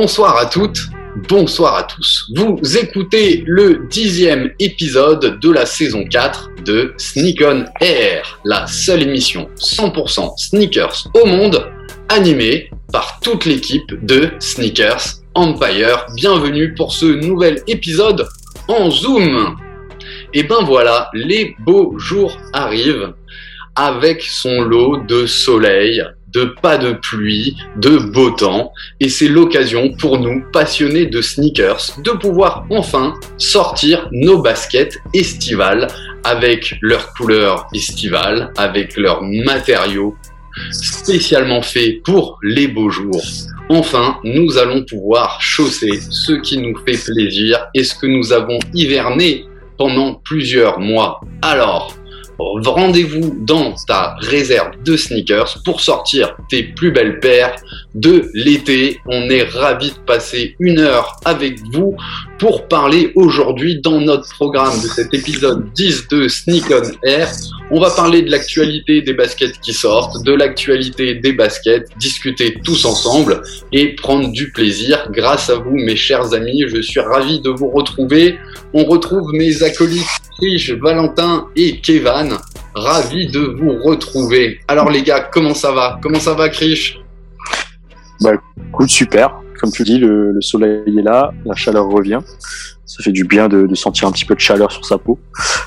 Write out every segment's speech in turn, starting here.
Bonsoir à toutes, bonsoir à tous. Vous écoutez le dixième épisode de la saison 4 de Sneak On Air, la seule émission 100% sneakers au monde, animée par toute l'équipe de Sneakers Empire. Bienvenue pour ce nouvel épisode en Zoom. Et ben voilà, les beaux jours arrivent avec son lot de soleil, de pas de pluie, de beau temps, et c'est l'occasion pour nous, passionnés de sneakers, de pouvoir enfin sortir nos baskets estivales avec leurs couleurs estivales, avec leurs matériaux spécialement faits pour les beaux jours. Enfin, nous allons pouvoir chausser ce qui nous fait plaisir et ce que nous avons hiverné pendant plusieurs mois. Alors, rendez-vous dans ta réserve de sneakers pour sortir tes plus belles paires de l'été. On est ravis de passer une heure avec vous pour parler aujourd'hui dans notre programme de cet épisode 10 de Sneak on Air. On va parler de l'actualité des baskets qui sortent, de l'actualité des baskets, discuter tous ensemble et prendre du plaisir. Grâce à vous, mes chers amis, je suis ravi de vous retrouver. On retrouve mes acolytes Trish, Valentin et Kevan. Ravi de vous retrouver. Alors les gars, comment ça va? Comment ça va, Krish? Bah écoute, super. Comme tu dis, le, le, soleil est là, la chaleur revient. Ça fait du bien de, sentir un petit peu de chaleur sur sa peau.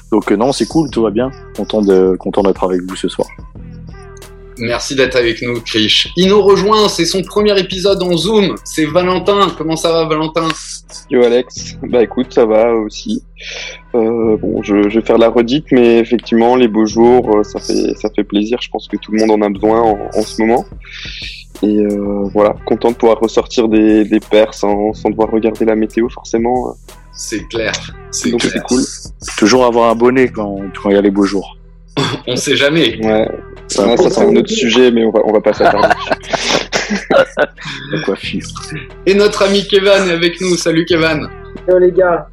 Donc euh, non, c'est cool, tout va bien. Content content d'être avec vous ce soir. Merci d'être avec nous, Krish. Il nous rejoint, c'est son premier épisode en Zoom. C'est Valentin. Comment ça va, Valentin? Yo, Alex. Bah écoute, ça va aussi. Euh, bon, je, je, vais faire la redite, mais effectivement, les beaux jours, euh, ça fait, ça fait plaisir. Je pense que tout le monde en a besoin en, en ce moment. Et euh, voilà, content de pouvoir ressortir des, des paires sans, sans devoir regarder la météo forcément. C'est clair. C'est cool. Toujours avoir un bonnet quand, quand il y a les beaux jours. on sait jamais. Ouais. Ça, c'est un autre sujet, mais on va, on va pas s'attarder. La coiffure. Et notre ami Kevin est avec nous. Salut Kevin. Yo les gars.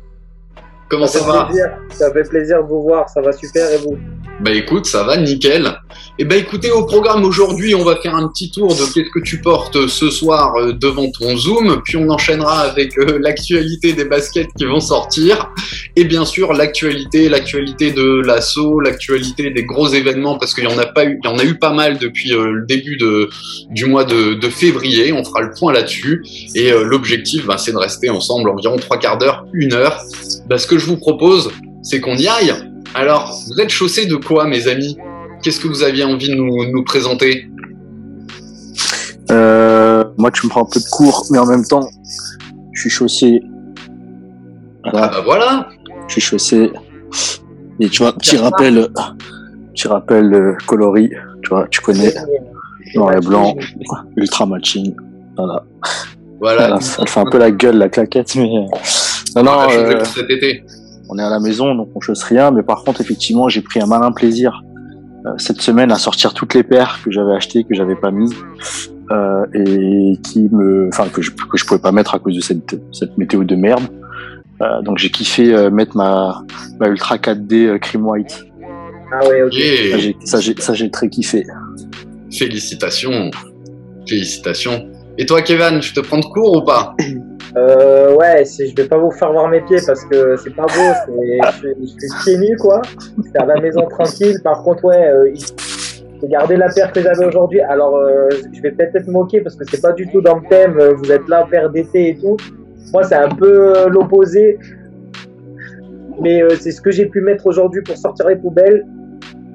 Comment ça, ça va plaisir. Ça fait plaisir de vous voir. Ça va super et vous Bah écoute, ça va nickel. Et bah écoutez, au programme aujourd'hui, on va faire un petit tour de qu'est-ce que tu portes ce soir devant ton Zoom, puis on enchaînera avec euh, l'actualité des baskets qui vont sortir, et bien sûr l'actualité, l'actualité de l'assaut, l'actualité des gros événements, parce qu'il y en a pas eu, il y en a eu pas mal depuis euh, le début de, du mois de, de, février. On fera le point là-dessus, et euh, l'objectif, bah, c'est de rester ensemble environ trois quarts d'heure, une heure. Bah, ce que je vous propose, c'est qu'on y aille. Alors, vous êtes chaussés de quoi, mes amis? Qu'est-ce que vous aviez envie de nous, nous présenter? Euh, Moi, tu me prends un peu de cours, mais en même temps, je suis chaussé. Voilà. Ah bah voilà Je suis chaussé. Et tu vois, petit rappel, petit rappel euh, coloris, tu vois, tu connais. Noir et blanc, ultra matching. Voilà. Voilà. voilà. Ça fait un peu la gueule, la claquette, mais. Non, non. Euh, cet été. On est à la maison, donc on chausse rien. Mais par contre, effectivement, j'ai pris un malin plaisir cette semaine à sortir toutes les paires que j'avais achetées, que j'avais pas mis euh, et qui me, enfin que je que je pouvais pas mettre à cause de cette cette météo de merde. Euh, donc j'ai kiffé euh, mettre ma ma Ultra 4D Cream White. Ah ouais, ok. Ça j'ai ça j'ai très kiffé. Félicitations, félicitations. Et toi, Kevin, je te prends de cours ou pas? euh, ouais, je vais pas vous faire voir mes pieds parce que c'est pas beau, je, suis pieds nus quoi. C'est à la maison tranquille. Par contre, ouais, euh, gardé la paire que j'avais aujourd'hui. Alors, euh, je vais peut-être être moqué parce que c'est pas du tout dans le thème. Vous êtes là, paire d'été et tout. Moi, c'est un peu euh, l'opposé. Mais euh, c'est ce que j'ai pu mettre aujourd'hui pour sortir les poubelles.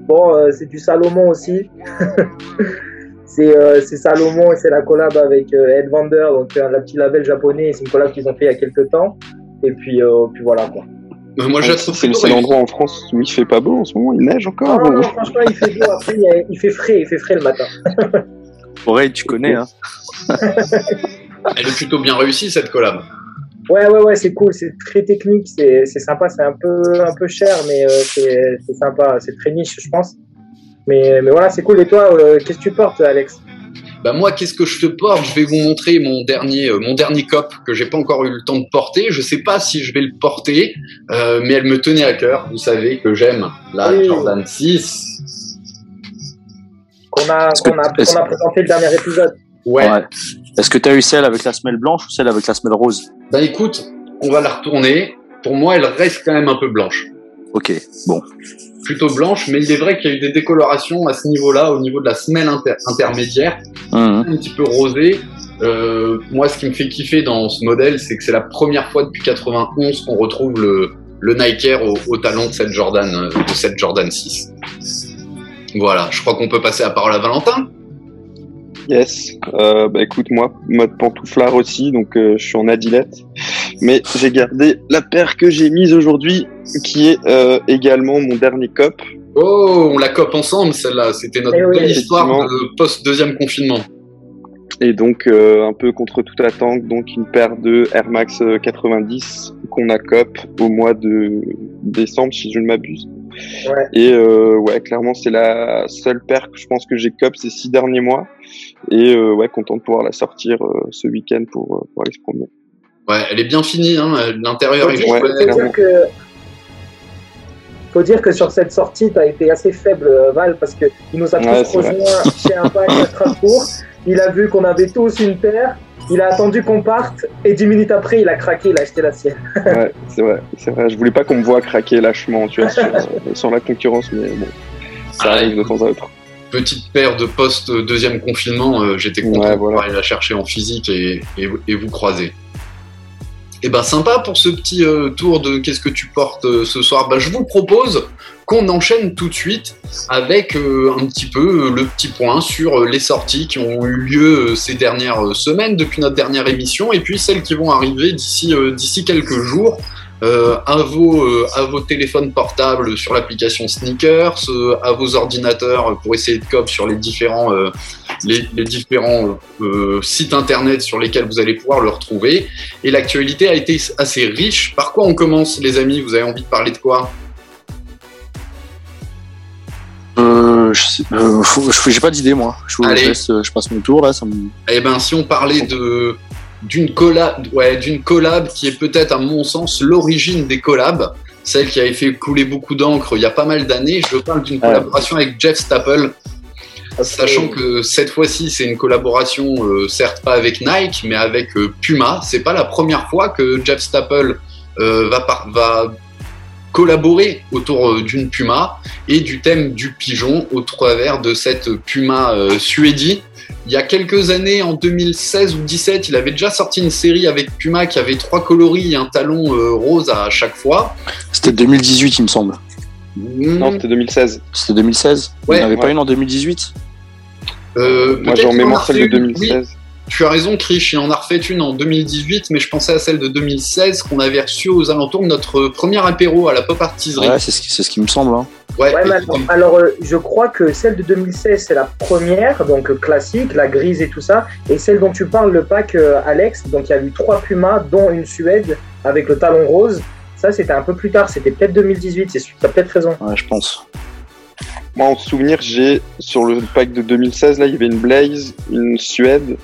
Bon, euh, c'est du Salomon aussi. c'est euh, Salomon et c'est la collab avec euh, Headvander, donc un petit label japonais. C'est une collab qu'ils ont fait il y a quelques temps. Et puis, euh, puis voilà quoi. Moi, je c'est le seul endroit en France où il fait pas beau en ce moment. Il neige encore. Non, non, non franchement, il fait beau. Après, il, a, il, fait frais. Il fait frais le matin. Oreille, tu connais, hein. Elle est plutôt bien réussie cette collab. Ouais, ouais, ouais, c'est cool. C'est très technique. C'est sympa. C'est un peu, un peu cher, mais euh, c'est sympa. C'est très niche, je pense. Mais, mais voilà, c'est cool. Et toi, euh, qu'est-ce que tu portes, Alex bah moi, qu'est-ce que je te porte? Je vais vous montrer mon dernier, euh, mon dernier cop que j'ai pas encore eu le temps de porter. Je sais pas si je vais le porter, euh, mais elle me tenait à cœur. Vous savez que j'aime la oui. Jordan 6. qu'on a, qu a, qu a présenté le dernier épisode. Ouais. ouais. Est-ce que tu as eu celle avec la semelle blanche ou celle avec la semelle rose? Bah écoute, on va la retourner. Pour moi, elle reste quand même un peu blanche. Ok, bon. Plutôt blanche, mais il est vrai qu'il y a eu des décolorations à ce niveau-là, au niveau de la semelle inter- intermédiaire, Mhm. un petit peu rosée. Euh, moi, ce qui me fait kiffer dans ce modèle, c'est que c'est la première fois depuis 91 qu'on retrouve le, le Nike Air au, au talon de cette Jordan, euh, de cette Jordan 6. Voilà, je crois qu'on peut passer la parole à Valentin. Yes. Euh, bah écoute, moi, mode pantouflard aussi, donc euh, je suis en adilette. Mais j'ai gardé la paire que j'ai mise aujourd'hui, qui est euh, également mon dernier cop. Oh, on la cope ensemble, celle-là. C'était notre Eh oui, belle histoire effectivement. de post-deuxième confinement. Et donc, euh, un peu contre toute attente, donc une paire de Air Max euh, 90 qu'on a cop au mois de décembre, si je ne m'abuse. Ouais. Et euh, ouais, clairement, c'est la seule paire que je pense que j'ai cop ces six derniers mois. Et euh, ouais, content de pouvoir la sortir euh, ce week-end pour, pour aller se promener. Ouais, elle est bien finie, hein. L'intérieur est Faut dire, Ouais, faut que faut dire que sur cette sortie, tu as été assez faible, Val, parce que il nous a Ouais, tous rejoints chez un pack à Strasbourg. Il a vu qu'on avait tous une paire. Il a attendu qu'on parte et dix minutes après, il a craqué, il a acheté la sienne. Ouais, c'est vrai, c'est vrai. Je voulais pas qu'on me voit craquer lâchement, tu vois, sur, euh, sur la concurrence, mais bon, ça Ah, arrive de temps à autre. Petite paire de post-deuxième confinement, euh, j'étais content Ouais, de voilà. pouvoir aller la chercher en physique et, et, et vous croiser. Et ben sympa pour ce petit euh, tour de qu'est-ce que tu portes euh, ce soir. Bah, je vous propose qu'on enchaîne tout de suite avec euh, un petit peu le petit point sur les sorties qui ont eu lieu ces dernières semaines depuis notre dernière émission et puis celles qui vont arriver d'ici d'ici quelques jours. à, vos, à vos téléphones portables sur l'application Sneakers, à vos ordinateurs pour essayer de cop sur les différents, les, les différents euh, sites internet sur lesquels vous allez pouvoir le retrouver. Et l'actualité a été assez riche. Par quoi on commence, les amis? Vous avez envie de parler de quoi? Euh, je sais- euh, pas d'idée moi. Je, vous Allez. laisse, je passe mon tour là. Ça me... Eh ben, si on parlait de d'une collab, ouais, d'une collab qui est peut-être à mon sens l'origine des collabs, celle qui avait fait couler beaucoup d'encre il y a pas mal d'années. Je parle d'une collaboration avec Jeff Staple, sachant que cette fois-ci c'est une collaboration euh, certes pas avec Nike mais avec euh, Puma. C'est pas la première fois que Jeff Staple euh, va par- va collaborer autour euh, d'une Puma et du thème du pigeon au travers de cette Puma euh, suédie. Il y a quelques années, en 2016 ou 2017, il avait déjà sorti une série avec Puma qui avait trois coloris et un talon euh, rose à chaque fois. C'était 2018 il me semble. Non, c'était 2016. C'était 2016 Ouais, Il n'y en avait pas une en 2018 Euh, Moi, j'ai en mémoire celle de refait une. Oui, 2016. tu as raison, Krish, il en a refait une en 2018, mais je pensais à celle de 2016 qu'on avait reçue aux alentours de notre premier apéro à la pop artiserie. Ouais, c'est ce, qui- c'est ce qui me semble. Hein. Ouais, alors, alors, euh, je crois que celle de 2016, c'est la première, donc euh, classique, la grise et tout ça. Et celle dont tu parles, le pack euh, Alex, donc il y a eu trois Pumas, dont une Suède avec le talon rose. Ça, c'était un peu plus tard, c'était peut-être 2018, c'est tu as peut-être raison. Ouais, je pense. Moi, en souvenir, j'ai sur le pack de 2016, là, il y avait une Blaze, une Suède,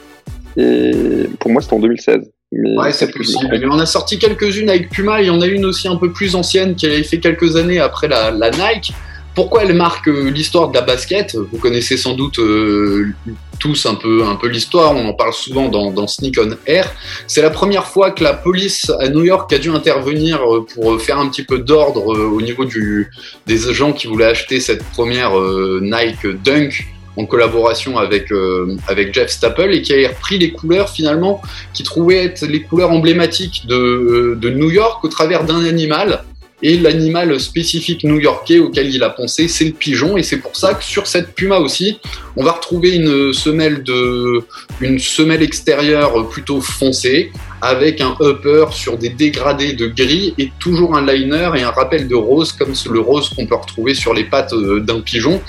et pour moi, c'était en 2016. Mais Ouais, c'est possible. Mais on a sorti quelques-unes avec Puma. Il y en a une aussi un peu plus ancienne qui avait fait quelques années après la, la Nike. Pourquoi elle marque euh, l'histoire de la basket? Vous connaissez sans doute euh, tous un peu, un peu l'histoire. On en parle souvent dans, Sneak on Air. C'est la première fois que la police à New York a dû intervenir euh, pour faire un petit peu d'ordre au niveau des gens qui voulaient acheter cette première Nike Dunk en collaboration avec, avec Jeff Staple et qui a repris les couleurs finalement qui trouvaient être les couleurs emblématiques de, de New York au travers d'un animal. Et l'animal spécifique new-yorkais auquel il a pensé, c'est le pigeon. Et c'est pour ça que sur cette puma aussi, on va retrouver une semelle de, une semelle extérieure plutôt foncée, avec un upper sur des dégradés de gris et toujours un liner et un rappel de rose comme le rose qu'on peut retrouver sur les pattes euh, d'un pigeon.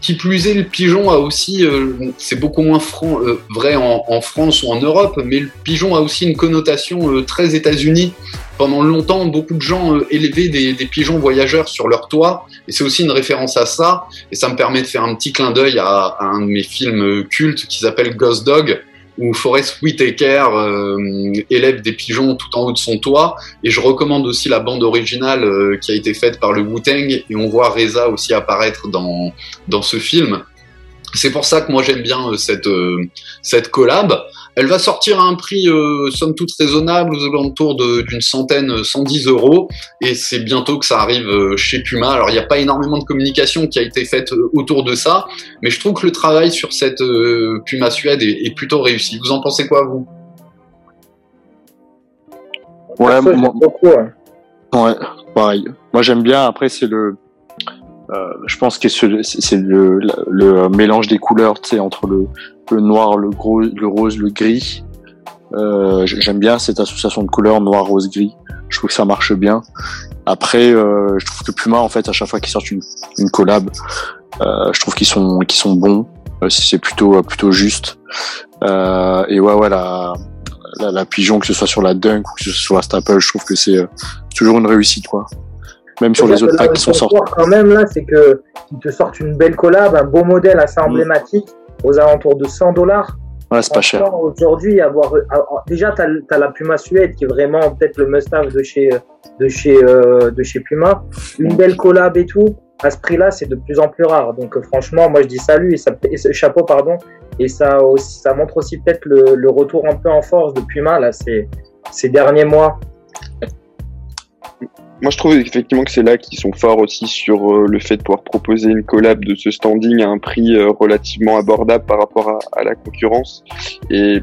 Qui plus est, le pigeon a aussi, euh, c'est beaucoup moins fran- euh, vrai en, France ou en Europe, mais le pigeon a aussi une connotation euh, très États-Unis. Pendant longtemps, beaucoup de gens élevaient des, des pigeons voyageurs sur leur toit, et c'est aussi une référence à ça. Et ça me permet de faire un petit clin d'œil à, à un de mes films cultes qui s'appelle Ghost Dog, où Forrest Whitaker euh, élève des pigeons tout en haut de son toit. Et je recommande aussi la bande originale euh, qui a été faite par le Wu-Tang, et on voit Reza aussi apparaître dans, dans ce film. C'est pour ça que moi j'aime bien euh, cette, cette collab. Elle va sortir à un prix euh, somme toute raisonnable, aux alentours d'une centaine, 110 euros, et c'est bientôt que ça arrive euh, chez Puma. Alors il n'y a pas énormément de communication qui a été faite euh, autour de ça, mais je trouve que le travail sur cette Puma Suède est, est, plutôt réussi. Vous en pensez quoi vous? Ouais, moi, beaucoup, ouais, pareil. Moi j'aime bien. Après c'est le euh, je pense que c'est le, le, mélange des couleurs, tu sais, entre le, le noir, le, gros, le rose, le gris. Euh, J'aime bien cette association de couleurs noir, rose, gris. Je trouve que ça marche bien. Après, euh, je trouve que Puma, en fait, à chaque fois qu'ils sortent une, une collab, euh, je trouve qu'ils sont, qu'ils sont bons. Euh, c'est plutôt, plutôt juste. Euh, et ouais, ouais, la, la, la, pigeon, que ce soit sur la Dunk ou que ce soit la Staple, je trouve que c'est toujours une réussite, quoi. Même sur les autres packs qui sont sortis. quand même là, c'est que qu'ils te sortent une belle collab, un beau modèle assez mm. emblématique aux alentours de 100 dollars. Ouais, c'est pas cher. Aujourd'hui, avoir déjà t'as as la Puma Suède qui est vraiment peut-être le must-have de chez de chez euh, de chez Puma. Une belle collab et tout. À ce prix-là, c'est de plus en plus rare. Donc franchement, moi je dis salut et, ça, chapeau pardon. Et ça aussi, ça montre aussi peut-être le, le, retour un peu en force de Puma là ces ces derniers mois. Moi, je trouve effectivement que c'est là qu'ils sont forts aussi sur euh, le fait de pouvoir proposer une collab de ce standing à un prix euh, relativement abordable par rapport à, la concurrence. Et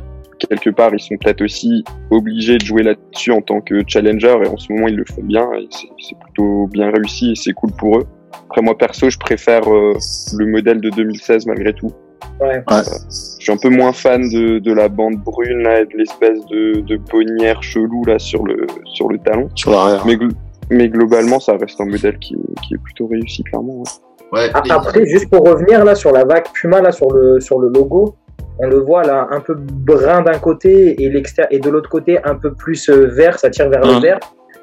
quelque part, ils sont peut-être aussi obligés de jouer là-dessus en tant que challenger. Et en ce moment, ils le font bien. Et c'est plutôt bien réussi et c'est cool pour eux. Après, moi, perso, je préfère euh, le modèle de 2016 malgré tout. Ouais. je suis un peu moins fan de, de la bande brune là, et de l'espèce de, de bonnière chelou là sur le sur le talon. Sur l'arrière. Mais mais globalement, ça reste un modèle qui, qui est plutôt réussi, clairement. Ouais. Après, juste pour revenir là sur la vague Puma, là sur le, sur le logo, on le voit là un peu brun d'un côté et, l'extérieur et de l'autre côté un peu plus euh, vert, ça tire vers le vert.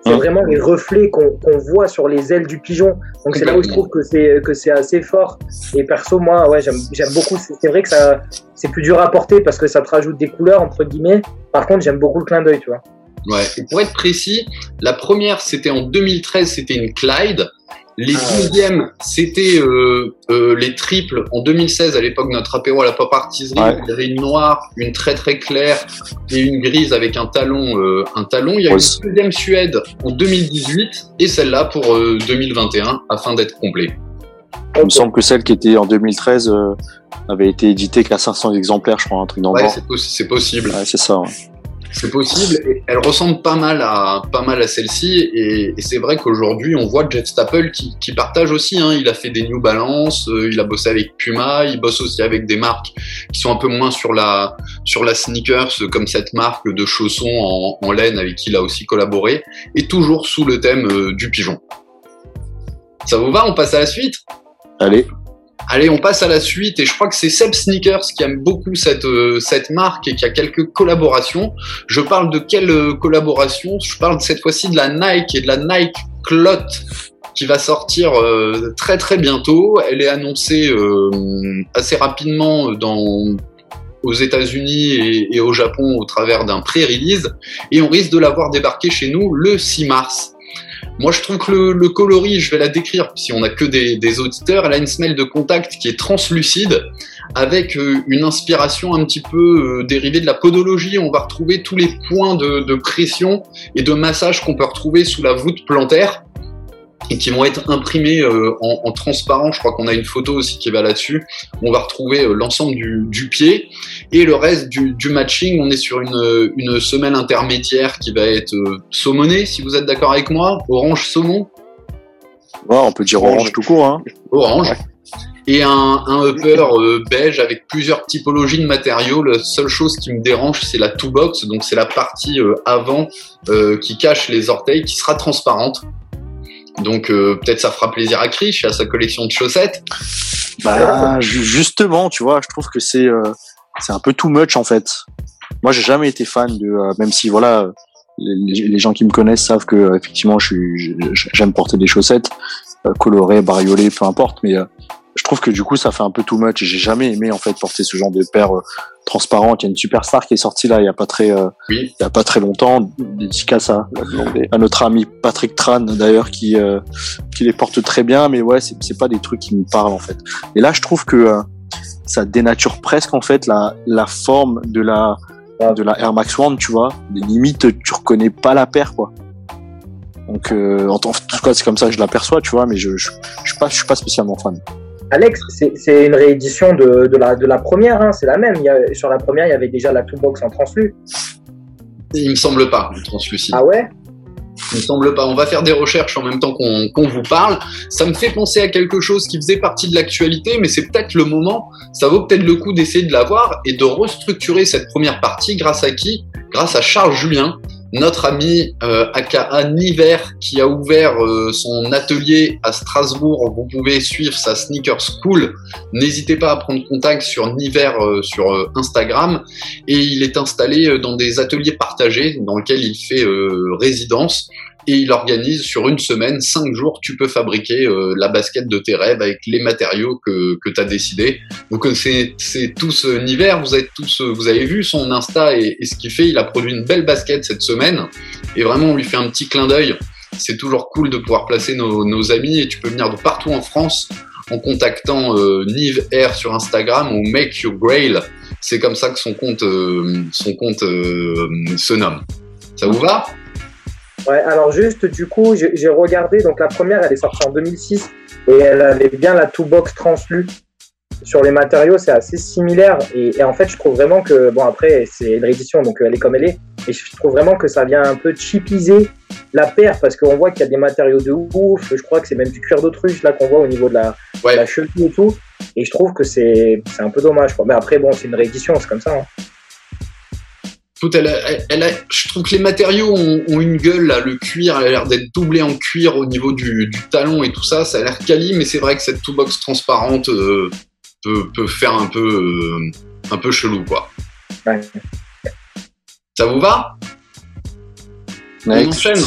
C'est vraiment les reflets qu'on voit sur les ailes du pigeon. Donc c'est là où je trouve que c'est que c'est assez fort. Et perso, moi, ouais, j'aime beaucoup. C'est vrai que ça, c'est plus dur à porter parce que ça te rajoute des couleurs entre guillemets. Par contre, j'aime beaucoup le clin d'œil, tu vois. Ouais. pour être précis, la première c'était en 2013, c'était une Clyde. Les ah deuxièmes, c'était euh, euh, les triples. En 2016, à l'époque, notre apéro à la pop artisanée, il y avait une noire, une très très claire et une grise avec un talon. Euh, un talon. Il y a une deuxième Suède en 2018 et celle-là pour 2021 afin d'être complet. Il me semble que celle qui était en 2013 avait été éditée qu'à 500 exemplaires, je crois, un truc dans le ouais, c'est possible. Ouais, c'est ça. C'est possible. elle ressemble pas mal à pas mal à celle-ci. Et, c'est vrai qu'aujourd'hui, on voit Jeff Staple qui, qui partage aussi. Hein. Il a fait des New Balance, euh, il a bossé avec Puma, il bosse aussi avec des marques qui sont un peu moins sur la sur la sneakers, comme cette marque de chaussons en, en laine avec qui il a aussi collaboré, et toujours sous le thème euh, du pigeon. Ça vous va? On passe à la suite? Allez. Allez, on passe à la suite et je crois que c'est Seb Sneakers qui aime beaucoup cette, euh, cette marque et qui a quelques collaborations. Je parle de quelle euh, collaboration? Je parle cette fois-ci de la Nike et de la Nike Clot qui va sortir euh, très très bientôt. Elle est annoncée assez rapidement aux États-Unis et, au Japon au travers d'un pré-release et on risque de l'avoir débarqué chez nous le 6 mars. Moi, je trouve que le, coloris, je vais la décrire si on n'a que des, auditeurs, elle a une semelle de contact qui est translucide avec euh, une inspiration un petit peu euh, dérivée de la podologie. On va retrouver tous les points de, de pression et de massage qu'on peut retrouver sous la voûte plantaire et qui vont être imprimés euh, en, en, transparent. Je crois qu'on a une photo aussi qui va là-dessus. On va retrouver euh, l'ensemble du, du, pied et le reste du, du, matching. On est sur une, une semelle intermédiaire qui va être euh, saumonée, si vous êtes d'accord avec moi. Orange saumon. Ouais, on peut dire orange, tout court. Hein. Orange. Et un, un upper beige avec plusieurs typologies de matériaux. La seule chose qui me dérange, c'est la two box, donc c'est la partie avant qui cache les orteils, qui sera transparente. Donc euh, peut-être ça fera plaisir à Krish à sa collection de chaussettes. Bah justement, tu vois, je trouve que c'est euh, c'est un peu too much en fait. Moi, j'ai jamais été fan de, euh, même si voilà, les, gens qui me connaissent savent que effectivement, je suis, j'aime porter des chaussettes colorées, bariolées, peu importe, mais je trouve que du coup ça fait un peu too much. J'ai jamais aimé en fait porter ce genre de paire euh, transparent. Il y a une superstar qui est sortie là il y a pas très euh, il y a pas très longtemps. Dédicace à, à notre ami Patrick Tran d'ailleurs qui euh, qui les porte très bien. Mais ouais c'est pas des trucs qui me parlent en fait. Et là je trouve que ça dénature presque en fait la la forme de la de la Air Max One, tu vois, des limites, tu reconnais pas la paire, quoi. Donc, euh, en tout cas, c'est comme ça que je l'aperçois, tu vois, mais je, je, je, suis pas, je suis pas spécialement fan. Alex, c'est une réédition de, de, la, de la première, hein, c'est la même. Il y a, sur la première, il y avait déjà la toolbox en translu. Il me semble pas, le translucide. Ah ouais? Il me semble pas. On va faire des recherches en même temps qu'on vous parle. Ça me fait penser à quelque chose qui faisait partie de l'actualité, mais c'est peut-être le moment. Ça vaut peut-être le coup d'essayer de l'avoir et de restructurer cette première partie grâce à qui? Grâce à Charles Julien, notre ami euh, aka Niver qui a ouvert euh, son atelier à Strasbourg. Vous pouvez suivre sa sneaker school. N'hésitez pas à prendre contact sur Niver euh, sur euh, Instagram et il est installé dans des ateliers partagés dans lesquels il fait résidence et il organise sur une semaine, cinq jours, tu peux fabriquer euh, la basket de tes rêves avec les matériaux que, que tu as décidé. Vous connaissez c'est tous euh, Niver, vous êtes tous, euh, vous avez vu son Insta et, ce qu'il fait. Il a produit une belle basket cette semaine et vraiment on lui fait un petit clin d'œil. C'est toujours cool de pouvoir placer nos, amis et tu peux venir de partout en France en contactant euh, Nive R sur Instagram ou Make Your Grail. C'est comme ça que son compte, son compte se nomme. Ça vous va? Ouais, alors juste, du coup, j'ai regardé, donc la première, elle est sortie en 2006 et elle avait bien la toolbox translu. Sur les matériaux, c'est assez similaire et, en fait, je trouve vraiment que, bon, après, c'est une réédition, donc elle est comme elle est, et je trouve vraiment que ça vient un peu chipiser la paire parce qu'on voit qu'il y a des matériaux de ouf, je crois que c'est même du cuir d'autruche là qu'on voit au niveau de la, la cheville et tout, et je trouve que c'est un peu dommage, quoi. Mais après, bon, c'est une réédition, c'est comme ça. Hein je trouve que les matériaux ont, une gueule là, le cuir a l'air d'être doublé en cuir au niveau du, talon et tout ça, ça a l'air quali, mais c'est vrai que cette toolbox transparente euh, peut, faire un peu, euh, un peu chelou quoi. Ça vous va? On enchaîne.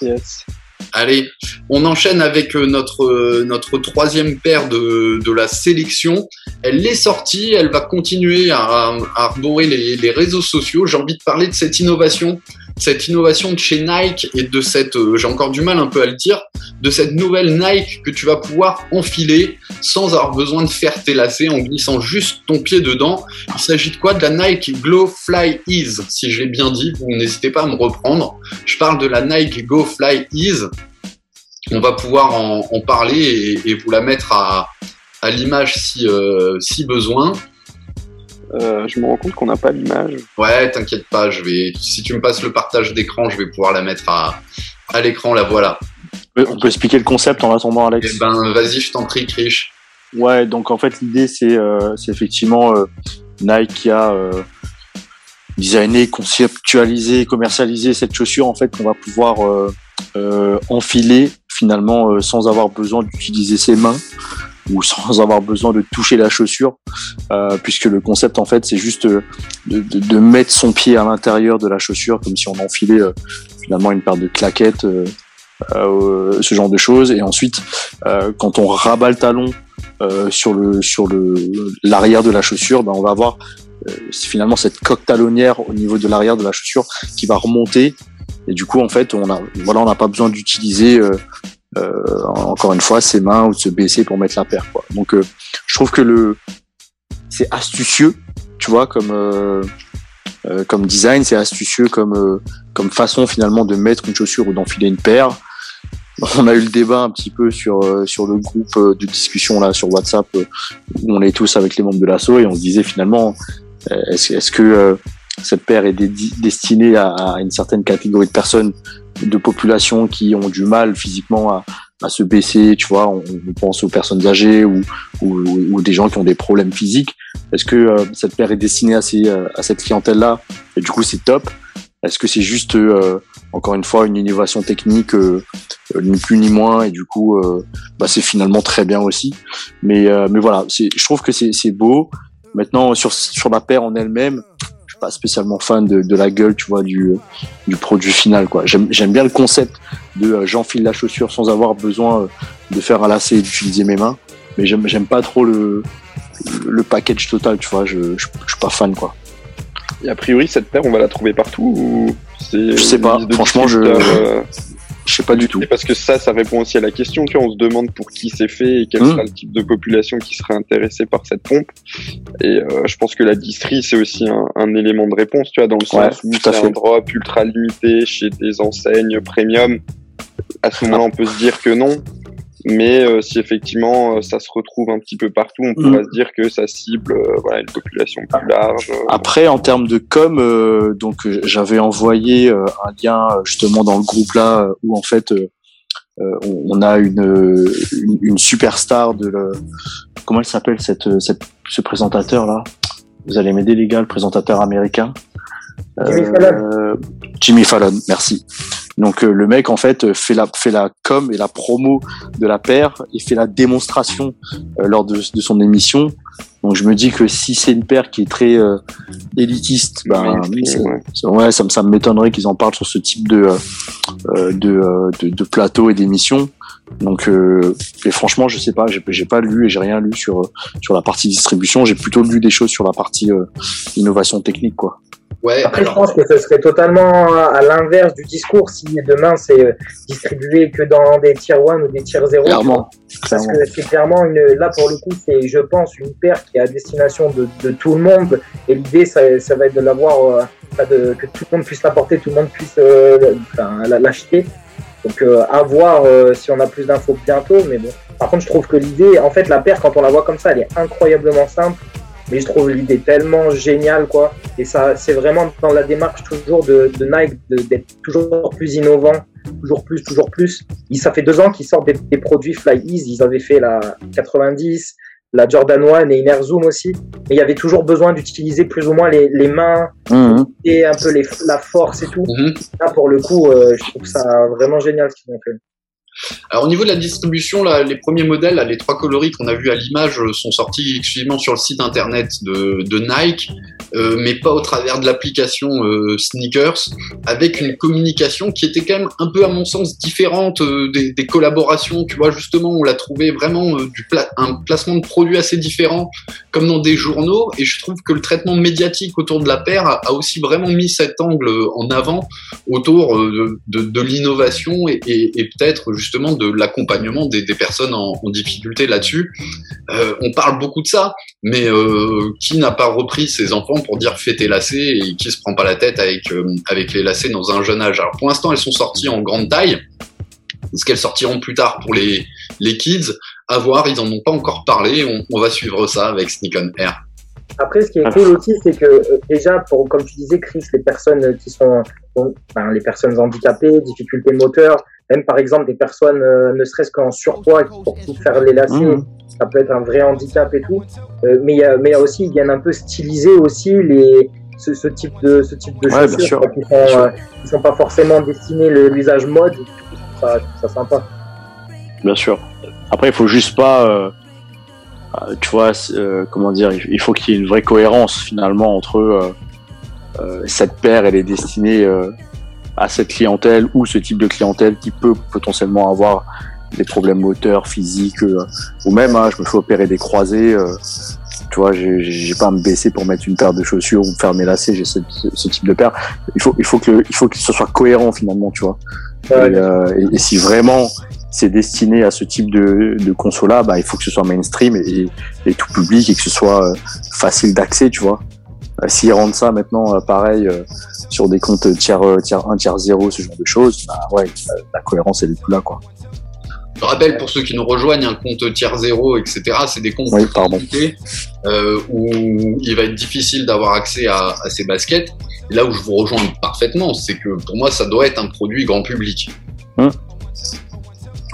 Yes. Allez, on enchaîne avec euh, notre, euh, notre troisième paire de, la sélection. Elle est sortie, elle va continuer à, à arborer les, les réseaux sociaux. J'ai envie de parler de cette innovation, cette innovation de chez Nike et de cette, euh, j'ai encore du mal un peu à le dire, de cette nouvelle Nike que tu vas pouvoir enfiler sans avoir besoin de faire tes lacets en glissant juste ton pied dedans. Il s'agit de quoi? De la Nike Glow Fly Ease, si je l'ai bien dit. Vous n'hésitez pas à me reprendre. Je parle de la Nike Go Fly Ease on va pouvoir en, parler et, vous la mettre à, l'image si, euh, si besoin. Euh, je me rends compte qu'on n'a pas l'image. Ouais, t'inquiète pas, je vais. Si tu me passes le partage d'écran, je vais pouvoir la mettre à, à l'écran. La voilà. On peut expliquer le concept en attendant, Alex. Eh ben, vas-y, je t'en prie, Krish. Ouais, donc en fait, l'idée, c'est euh, effectivement Nike qui a designé, conceptualisé, commercialisé cette chaussure. En fait, qu'on va pouvoir enfiler finalement euh, sans avoir besoin d'utiliser ses mains ou sans avoir besoin de toucher la chaussure, euh, puisque le concept en fait c'est juste euh, de, de, de, mettre son pied à l'intérieur de la chaussure comme si on enfilait finalement une paire de claquettes, ce genre de choses, et ensuite quand on rabat le talon sur le sur le l'arrière de la chaussure, ben on va avoir finalement cette coque talonnière au niveau de l'arrière de la chaussure qui va remonter. Et du coup, en fait, on a, voilà, on n'a pas besoin d'utiliser euh, euh, encore une fois ses mains ou de se baisser pour mettre la paire. Quoi. Donc, euh, je trouve que le, c'est astucieux, tu vois, comme euh, euh, comme design, c'est astucieux comme comme façon finalement de mettre une chaussure ou d'enfiler une paire. On a eu le débat un petit peu sur sur le groupe de discussion là sur WhatsApp où on est tous avec les membres de l'assaut et on se disait finalement est-ce est-ce que cette paire est destinée à, une certaine catégorie de personnes, de population qui ont du mal physiquement à, à se baisser, tu vois, on, pense aux personnes âgées ou, ou, ou, des gens qui ont des problèmes physiques. Est-ce que euh, cette paire est destinée à, ces, euh, à cette clientèle-là? Et du coup, c'est top. Est-ce que c'est juste, euh, encore une fois, une innovation technique, ni plus ni moins, et du coup, bah, c'est finalement très bien aussi. Mais, mais voilà, je trouve que c'est beau. Maintenant, sur, sur la paire en elle-même, pas spécialement fan de, de, la gueule, tu vois, du, du produit final, quoi. J'aime bien le concept de euh, j'enfile la chaussure sans avoir besoin euh, de faire un lacet et d'utiliser mes mains, mais j'aime pas trop le, le package total, tu vois. Je, je, suis pas fan, quoi. Et a priori, cette paire, on va la trouver partout ou Je sais pas. Franchement, je. Je sais pas du tout. Et parce que ça, ça répond aussi à la question. Tu vois, on se demande pour qui c'est fait et quel Mmh. sera le type de population qui serait intéressée par cette pompe. Et euh, je pense que la distrie, c'est aussi un, un élément de réponse, tu vois, dans le Ouais, sens où c'est un drop ultra limité chez des enseignes premium. À ce moment-là, on peut se dire que non. Mais euh, si effectivement euh, ça se retrouve un petit peu partout, on pourra Mm. se dire que ça cible euh, voilà, une population plus large. euh. Après, en termes de com, euh, donc euh, j'avais envoyé euh, un lien justement dans le groupe là où en fait on, on a une, une une superstar de le, comment elle s'appelle cette, cette ce présentateur là? Vous allez m'aider les gars, le présentateur américain? Jimmy Euh, Fallon. Jimmy Fallon, merci. Donc euh, le mec en fait euh, fait la fait la com et la promo de la paire et fait la démonstration euh, lors de, de son émission. Donc je me dis que si c'est une paire qui est très euh, élitiste, ben ouais. ouais, ça, me- ça m'étonnerait qu'ils en parlent sur ce type de euh, euh, de, euh, de de plateau et d'émission. Donc euh, et franchement je sais pas, j'ai j'ai pas lu et j'ai rien lu sur euh, sur la partie distribution. J'ai plutôt lu des choses sur la partie euh, innovation technique quoi. Ouais, Après, je pense que ce serait totalement à l'inverse du discours si demain c'est distribué que dans des tier 1 ou des tier 0. Clairement, Parce clairement. que c'est clairement une, là pour le coup, c'est, je pense, une paire qui est à destination de, de tout le monde. Et l'idée, ça, ça va être de l'avoir, euh, que tout le monde puisse l'apporter, tout le monde puisse euh, enfin, l'acheter. Donc, euh, à voir euh, si on a plus d'infos bientôt. Mais bon. Par contre, je trouve que l'idée, en fait, la paire, quand on la voit comme ça, elle est incroyablement simple. Mais je trouve l'idée tellement géniale, quoi. Et ça, c'est vraiment dans la démarche toujours de, de Nike d'être toujours plus innovant, toujours plus, toujours plus. Ils, ça fait deux ans qu'ils sortent des, des produits Fly Ease. Ils avaient fait la 90, la Jordan 1 et une Air Zoom aussi. Mais il y avait toujours besoin d'utiliser plus ou moins les, les mains Mhm. et un peu les, la force et tout. mhm. Là, pour le coup, euh, je trouve ça vraiment génial ce qu'ils ont fait. Alors au niveau de la distribution, là, les premiers modèles, les trois coloris qu'on a vus à l'image, euh, sont sortis exclusivement sur le site internet de, Nike, euh, mais pas au travers de l'application euh, Sneakers, avec une communication qui était quand même un peu à mon sens différente des, collaborations. Tu vois, justement, on l'a trouvé vraiment un placement de produits assez différent, comme dans des journaux, et je trouve que le traitement médiatique autour de la paire a, aussi vraiment mis cet angle en avant autour de, l'innovation et, et peut-être justement de l'accompagnement des, des personnes en, en difficulté là-dessus. Euh, on parle beaucoup de ça, mais euh, qui n'a pas repris ses enfants pour dire fais tes lacets et qui se prend pas la tête avec, euh, avec les lacets dans un jeune âge? Alors pour l'instant, elles sont sorties en grande taille. Est-ce qu'elles sortiront plus tard pour les, les kids À voir, ils en ont pas encore parlé. On, on va suivre ça avec Sneak on Air. Après, ce qui est cool aussi, c'est que déjà, pour, comme tu disais, Chris, les personnes qui sont, bon, enfin, les personnes handicapées, difficultés moteurs, même par exemple des personnes euh, ne serait-ce qu'en surpoids pour qui faire les lacets, Mhm. ça peut être un vrai handicap et tout. Euh, mais il y a, mais y a aussi, ils viennent un peu styliser aussi les, ce, ce type de, ce type de Ouais, chaussures qui sûr. euh, sont pas forcément destinées l'usage mode. Je trouve ça, ça sympa. Bien sûr. Après, il faut juste pas, tu vois, euh, comment dire, il faut qu'il y ait une vraie cohérence finalement entre euh, euh, cette paire, elle est destinée à cette clientèle ou ce type de clientèle qui peut potentiellement avoir des problèmes moteurs, physiques, euh, ou même, hein, je me fais opérer des croisés. euh, tu vois, j'ai pas à me baisser pour mettre une paire de chaussures ou me faire mes lacets. J'ai ce, type de paire. Il faut, il faut que, il faut que ce soit cohérent finalement, tu vois. Ouais, Et, euh, et- et si vraiment c'est destiné à ce type de, de console-là, bah, il faut que ce soit mainstream et, et tout public et que ce soit facile d'accès, tu vois. Euh, S'ils rendent ça maintenant euh, pareil euh, sur des comptes tiers, euh, tiers 1, tiers 0, ce genre de choses, bah ouais, la, la cohérence elle est plus là, quoi. Je rappelle pour ceux qui nous rejoignent, un compte tiers 0, etc., c'est des comptes Oui, compliqués, euh, où il va être difficile d'avoir accès à, à ces baskets. Et là où je vous rejoins parfaitement, c'est que pour moi, ça doit être un produit grand public.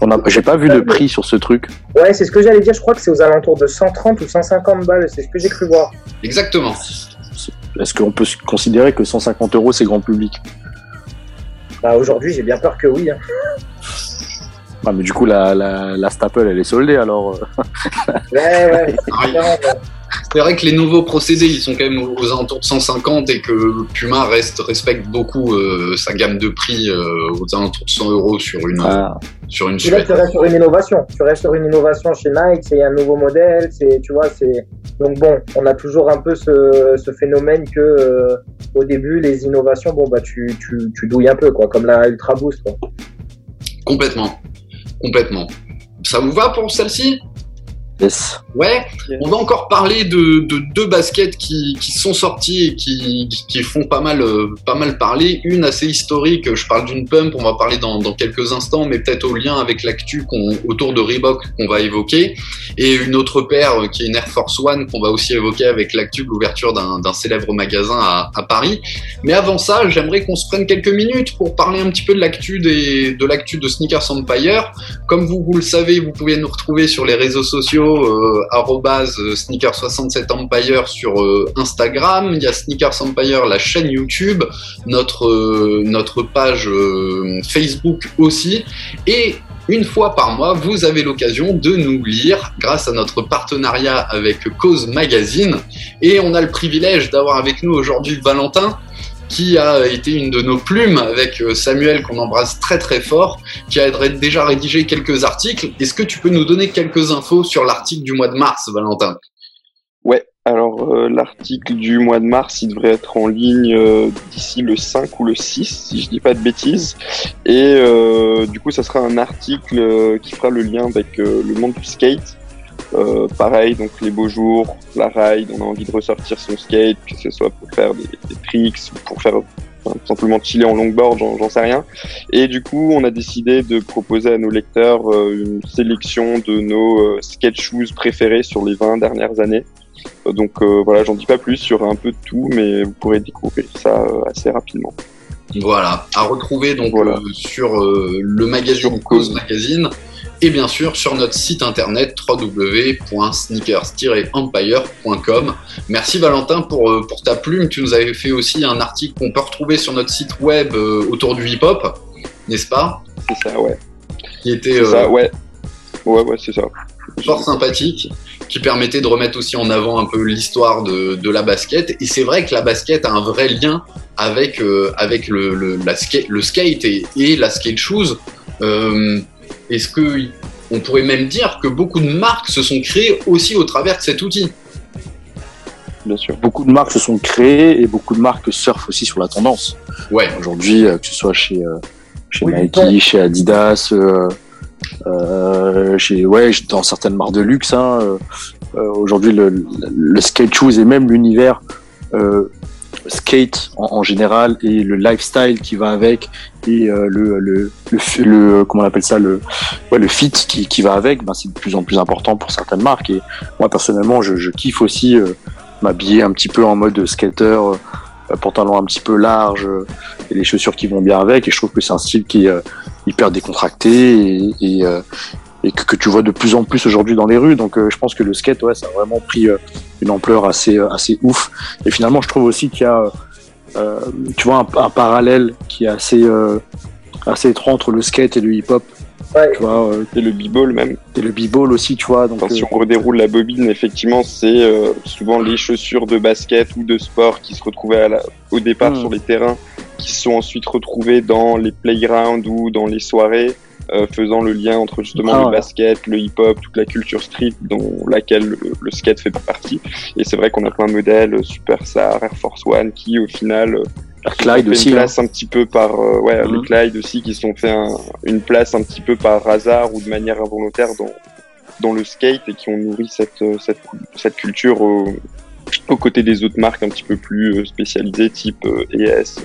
On a, j'ai pas vu de prix sur ce truc. Ouais, c'est ce que j'allais dire. Je crois que c'est aux alentours de 130 ou 150 balles. C'est ce que j'ai cru voir. Exactement. Est-ce qu'on peut considérer que 150 euros c'est grand public Bah, aujourd'hui, j'ai bien peur que oui. hein. ah, mais du coup la, la, la Staple elle est soldée alors. euh. Ouais, ouais. C'est vrai que les nouveaux procédés, ils sont quand même aux alentours de 150 et que Puma reste, respecte beaucoup euh, sa gamme de prix euh, aux alentours de 100 euros sur une, Ah, sur une là, tu restes sur une innovation. Tu restes sur une innovation chez Nike, c'est un nouveau modèle, c'est, tu vois, c'est. Donc bon, on a toujours un peu ce, ce phénomène que euh, au début, les innovations, bon bah tu, tu, tu douilles un peu, quoi, comme la Ultra Boost. Quoi. Complètement. Complètement. Ça vous va pour celle-ci? Yes. Ouais, on va encore parler de, de deux baskets qui, sont sorties et qui, font pas mal, euh, pas mal parler. Une assez historique, je parle d'une pump, on va parler dans, quelques instants, mais peut-être au lien avec l'actu autour de Reebok qu'on va évoquer. Et une autre paire euh, qui est une Air Force One qu'on va aussi évoquer avec l'actu l'ouverture d'un célèbre magasin à, Paris. Mais avant ça, j'aimerais qu'on se prenne quelques minutes pour parler un petit peu de l'actu de de Sneakers Empire. Comme vous, vous le savez, vous pouvez nous retrouver sur les réseaux sociaux euh, euh, sneaker67 Empire sur euh, Instagram, il y a Sneakers Empire la chaîne YouTube, notre notre page Facebook aussi. Et une fois par mois, vous avez l'occasion de nous lire grâce à notre partenariat avec Cause Magazine. Et on a le privilège d'avoir avec nous aujourd'hui Valentin, qui a été une de nos plumes avec euh, Samuel qu'on embrasse très très fort, qui a déjà rédigé quelques articles. Est-ce que tu peux nous donner quelques infos sur l'article du mois de mars, Valentin? Ouais, alors euh, l'article du mois de mars, il devrait être en ligne euh, d'ici le 5 ou le 6, si je dis pas de bêtises. Et du coup, ça sera un article qui fera le lien avec le monde du skate euh, pareil, donc les beaux jours, la ride, on a envie de ressortir son skate, que ce soit pour faire des, tricks ou pour faire simplement chiller en longboard, j'en sais rien. Et du coup, on a décidé de proposer à nos lecteurs euh, une sélection de nos euh, skate shoes préférés sur les 20 dernières années. donc voilà, j'en dis pas plus, aura un peu de tout, mais vous pourrez découvrir ça assez rapidement. Voilà, à retrouver donc sur le magazine Cause Magazine et bien sûr sur notre site internet www.sneakers-empire.com. Merci Valentin pour, euh, pour ta plume. Tu nous avais fait aussi un article qu'on peut retrouver sur notre site web euh, autour du hip-hop, n'est-ce pas? C'est ça, ouais. Qui était. ça, euh, ouais. Ouais, ouais, c'est ça. Fort sympathique, qui permettait de remettre aussi en avant un peu l'histoire de, de, la basket. Et c'est vrai que la basket a un vrai lien avec, avec le, le, la le skate et, et, la skate shoes. Est-ce que on pourrait même dire que beaucoup de marques se sont créées aussi au travers de cet outil Bien sûr. Beaucoup de marques se sont créées et beaucoup de marques surfent aussi sur la tendance. Ouais. Aujourd'hui, euh, que ce soit chez, euh, chez Nike, chez Adidas, euh, chez ouais, dans certaines marques de luxe. Hein, Aujourd'hui, le, le, skate shoes et même l'univers skate en, général et le lifestyle qui va avec et euh, le, le, le, comment on appelle ça le ouais, le fit qui, qui va avec ben c'est de plus en plus important pour certaines marques. Et moi personnellement je, je kiffe aussi euh, m'habiller un petit peu en mode skater euh, pantalon un petit peu large et les chaussures qui vont bien avec. Et je trouve que c'est un style qui est hyper décontracté et, et, et que, que, tu vois de plus en plus aujourd'hui dans les rues. Donc je pense que le skate, ouais, ça a vraiment pris une ampleur assez assez ouf. Et finalement, je trouve aussi qu'il y a euh, tu vois, un, parallèle qui est assez, euh, assez étroit entre le skate et le hip-hop. Tu vois, euh, et le b-ball même. Et le b-ball aussi, tu vois. Donc, si on redéroule la bobine, effectivement, c'est souvent les chaussures de basket ou de sport qui se retrouvaient au départ hmm. sur les terrains, qui se sont ensuite retrouvées dans les playgrounds ou dans les soirées. Euh, faisant le lien entre justement ah le basket, le hip-hop, toute la culture street dont laquelle le, skate fait partie. Et c'est vrai qu'on a plein de modèles, euh, Super Sar, Air Force One, qui au final euh, Clyde aussi, une place un petit peu par ouais les mhm. Clyde aussi qui se sont fait une place un petit peu par hasard ou de manière involontaire dans dans le skate et qui ont nourri cette cette, cette culture au, aux côtés des autres marques un petit peu plus spécialisées type ES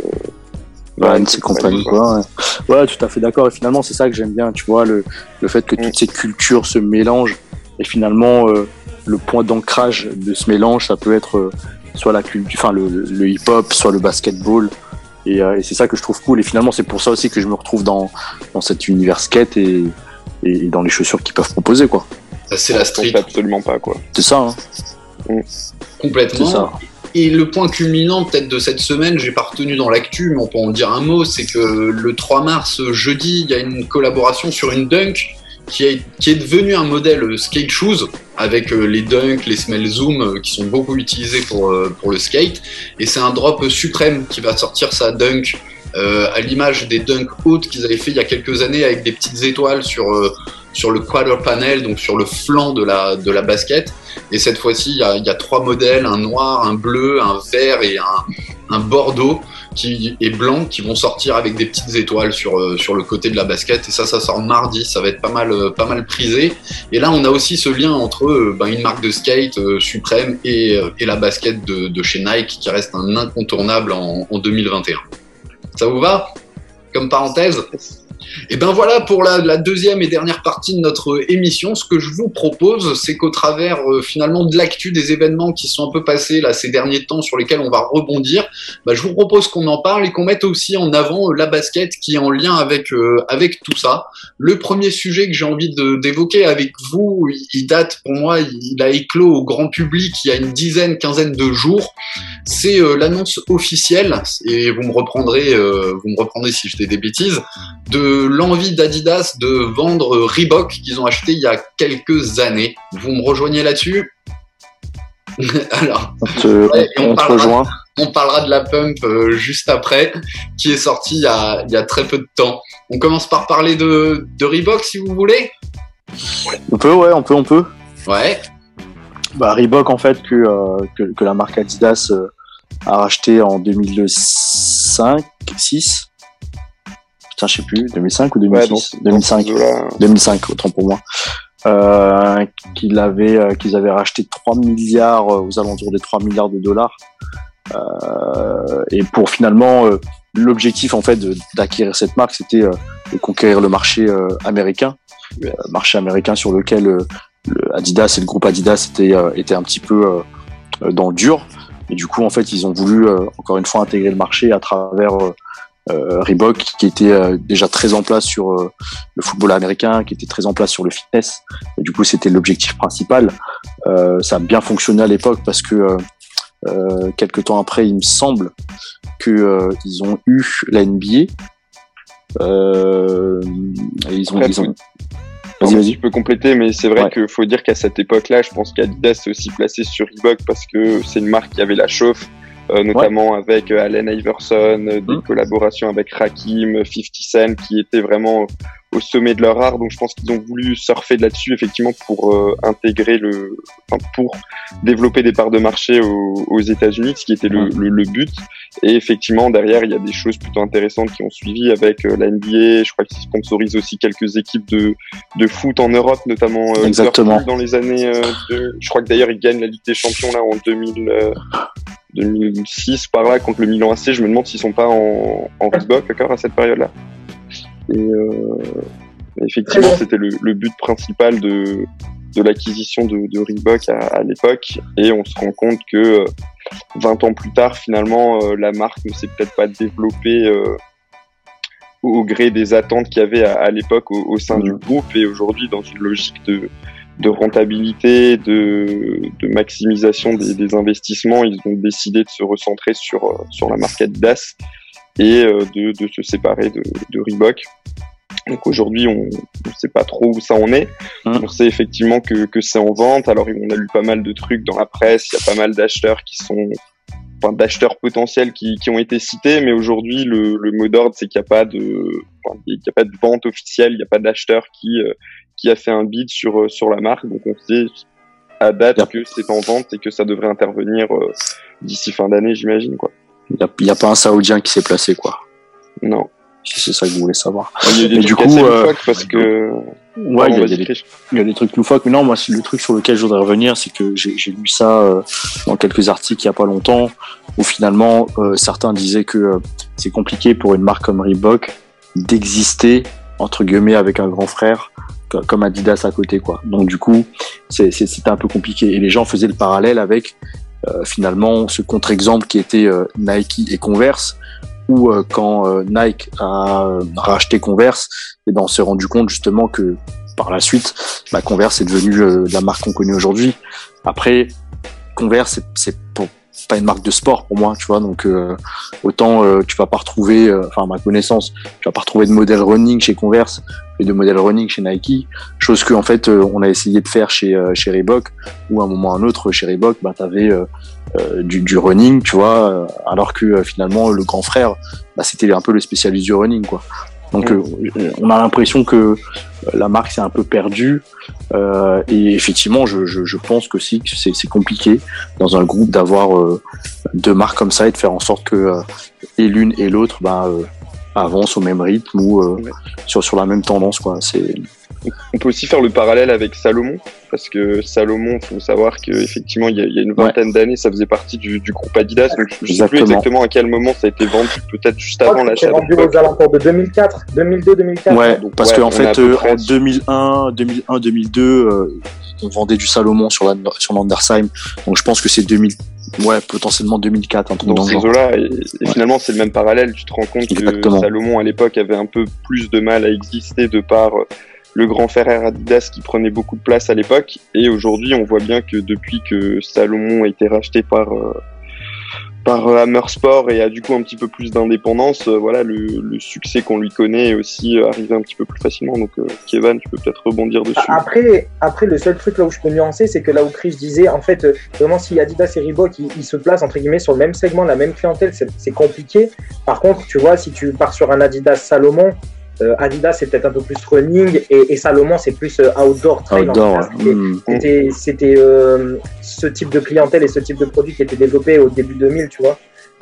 Ouais, c'est compagnie quoi. Ouais. tout à fait d'accord. Et finalement, c'est ça que j'aime bien, tu vois, le, le fait que toutes ces cultures se mélangent. Et finalement, euh, le point d'ancrage de ce mélange, ça peut être euh, soit la culture, enfin le, le hip-hop, soit le basketball. Et, euh, et c'est ça que je trouve cool. Et finalement, c'est pour ça aussi que je me retrouve dans, dans cet univers skate et, et dans les chaussures qu'ils peuvent proposer, quoi. C'est la street. Absolument pas, quoi. C'est ça. Hein. Mm. Complètement. C'est ça. Et le point culminant peut-être de cette semaine, j'ai pas retenu dans l'actu, mais on peut en dire un mot, c'est que le 3 mars, jeudi, il y a une collaboration sur une dunk qui est, devenue un modèle skate shoes avec euh, les dunks, les smell zoom euh, qui sont beaucoup utilisés pour, euh, pour le skate. Et c'est un drop suprême qui va sortir sa dunk à l'image des dunks hautes qu'ils avaient fait il y a quelques années avec des petites étoiles sur, sur le quarter panel, donc sur le flanc de la, de la basket. Et cette fois-ci, il y a, trois modèles, un noir, un bleu, un vert et un, bordeaux qui est blanc qui vont sortir avec des petites étoiles sur sur le côté de la basket. Et ça ça sort mardi. Ça va être pas mal pas mal prisé. Et là on a aussi ce lien entre ben, une marque de skate suprême et, et la basket de, de, chez Nike qui reste un incontournable en, en 2021 ça vous va? Comme parenthèse? Et ben voilà pour la, deuxième et dernière partie de notre émission. Ce que je vous propose, c'est qu'au travers euh, finalement de l'actu des événements qui sont un peu passés là ces derniers temps sur lesquels on va rebondir, bah, je vous propose qu'on en parle et qu'on mette aussi en avant euh, la basket qui est en lien avec euh, avec tout ça. Le premier sujet que j'ai envie d'évoquer avec vous, il date pour moi, il a éclos au grand public il y a une dizaine, quinzaine de jours. C'est l'annonce officielle et vous me reprendrez, vous me reprendrez si je dis des bêtises de l'envie d'Adidas de vendre Reebok qu'ils ont acheté il y a quelques années. Vous me rejoignez là-dessus? Alors, on, parlera, on, parlera, de la pump euh, juste après, qui est sortie il y, a, très peu de temps. On commence par parler de, de Reebok si vous voulez. On peut, ouais, on peut, on peut. Ouais. Bah, Reebok, en fait, que, euh, que, la marque Adidas euh, a racheté en 2005, 6 je sais plus, 2005 ou 2006 2005. 2005, autant pour moi. Euh, qu'ils avaient, euh, qu'ils avaient racheté 3 milliards, euh, aux alentours des 3 milliards de dollars. Et pour finalement, l'objectif en fait d'acquérir cette marque, c'était de conquérir le marché américain, marché américain sur lequel le Adidas et le groupe Adidas étaient, étaient un petit peu dans le dur. Et du coup, en fait, ils ont voulu encore une fois intégrer le marché à travers euh, Reebok qui était euh, déjà très en place sur euh, le football américain, qui était très en place sur le fitness. Et du coup, c'était l'objectif principal. ça a bien fonctionné à l'époque parce que quelques temps après, il me semble que ils ont eu la NBA. ils ont, ils ont... Vas-y, vas-y. Je peux compléter, mais c'est vrai qu'il faut dire qu'à cette époque-là, je pense qu'Adidas s'est aussi placé sur Reebok parce que c'est une marque qui avait la chauffe, euh, notamment avec euh, Allen Iverson, euh, des mmh. collaborations avec Rakim, 50 Cent, qui étaient vraiment au sommet de leur art. Donc je pense qu'ils ont voulu surfer là-dessus effectivement pour euh, intégrer le, enfin, pour développer des parts de marché aux, aux États-Unis, ce qui était le, le, le, but. Et effectivement derrière il y a des choses plutôt intéressantes qui ont suivi avec euh, la NBA. Je crois qu'ils sponsorisent aussi quelques équipes de de foot en Europe, notamment euh, Exactement. dans les années. De, je crois que d'ailleurs ils gagnent la Ligue des Champions là en 2000. 2006 par là contre le Milan AC, je me demande s'ils sont pas en, en Reebok encore à cette période-là. Et euh, effectivement, c'était le, le, but principal de, de l'acquisition de, de, Reebok à, à l'époque. Et on se rend compte que 20 euh, ans plus tard, finalement, euh, la marque ne s'est peut-être pas développée euh, au gré des attentes qu'il y avait à, l'époque au, sein du groupe. Et aujourd'hui, dans une logique de, de rentabilité, de, de maximisation des, des, investissements, ils ont décidé de se recentrer sur, sur la marque Adidas et euh, de, de, se séparer de, de Reebok. Donc aujourd'hui, on ne sait pas trop où ça en est. Hein. On sait effectivement que, que c'est en vente. Alors on a lu pas mal de trucs dans la presse. Il y a pas mal d'acheteurs qui sont, enfin d'acheteurs potentiels qui, qui ont été cités. Mais aujourd'hui, le, le mot d'ordre, c'est qu'il n'y a pas de, enfin, il y a pas de vente officielle. Il n'y a pas d'acheteur qui euh, qui a fait un bid sur euh, sur la marque. Donc on sait à date que c'est en vente et que ça devrait intervenir d'ici fin d'année, j'imagine quoi. Il n'y a, pas un Saoudien qui s'est placé, quoi. Non. Si c'est ça que vous voulez savoir. Il y a des du coup, euh, parce que. Ouais, il y, a des, il y a des trucs loufoques. Mais non, moi, le truc sur lequel je voudrais revenir, c'est que j'ai lu ça euh, dans quelques articles il n'y a pas longtemps, où finalement, euh, certains disaient que euh, c'est compliqué pour une marque comme Reebok d'exister, entre guillemets, avec un grand frère comme Adidas à côté, quoi. Donc, du coup, c'était un peu compliqué. Et les gens faisaient le parallèle avec euh, finalement ce contre-exemple qui était euh, Nike et Converse, où euh, quand Nike a racheté Converse, et ben on s'est rendu compte justement que par la suite, bah, Converse est devenue la marque qu'on connaît aujourd'hui. Après, Converse, c'est pas une marque de sport pour moi, tu vois. Donc autant tu vas pas retrouver, enfin à ma connaissance, tu vas pas retrouver de modèle running chez Converse et de modèle running chez Nike, chose que en fait euh, on a essayé de faire chez euh, chez Reebok, ou à un moment ou à un autre chez Reebok, bah t'avais euh, du, du running, tu vois, alors que finalement le grand frère, bah, c'était un peu le spécialiste du running, quoi. Donc euh, on a l'impression que la marque s'est un peu perdue. Euh, et effectivement, je, je, je pense que si c'est compliqué dans un groupe d'avoir euh, deux marques comme ça et de faire en sorte que euh, et l'une et l'autre bah, euh, avancent au même rythme ou Ouais. sur, sur la même tendance. Quoi. C'est On peut aussi faire le parallèle avec Salomon, parce que Salomon, faut savoir qu'effectivement, il y a, il y a une vingtaine d'années, ça faisait partie du, du groupe Adidas. Donc, je sais plus Exactement. exactement à quel moment ça a été vendu, peut-être juste avant c'est l'achat. de vendu aux alentours de 2004, 2002, 2004. Ouais, donc, parce ouais, qu'en fait, euh, près- en 2001, 2001, 2002, euh, on vendait du Salomon sur la, sur l'Andersheim. Donc je pense que c'est 2000, ouais, potentiellement 2004, un truc dans genre. eaux-là. Et, finalement, c'est le même parallèle. Tu te rends compte Exactement. que Salomon, à l'époque, avait un peu plus de mal à exister de par euh, le grand frère Adidas qui prenait beaucoup de place à l'époque. Et aujourd'hui, on voit bien que depuis que Salomon a été racheté par euh, par Sport et a du coup un petit peu plus d'indépendance, euh, voilà, le, succès qu'on lui connaît est aussi euh, arrivé un petit peu plus facilement. Donc, Kevin, tu peux peut-être rebondir dessus. Après, après, le seul truc là où je peux nuancer, c'est que là où Chris disait, en fait, vraiment, si Adidas et Reebok, ils, se placent entre guillemets sur le même segment, la même clientèle, c'est compliqué. Par contre, tu vois, si tu pars sur un Adidas Salomon, euh, Adidas c'est peut-être un peu plus running et, et Salomon c'est plus euh, outdoor trail. en Outdoor, fait. ouais. C'était- Mm. C'était c'était euh, ce type de clientèle et ce type de produit qui était développé au début 2000, tu vois.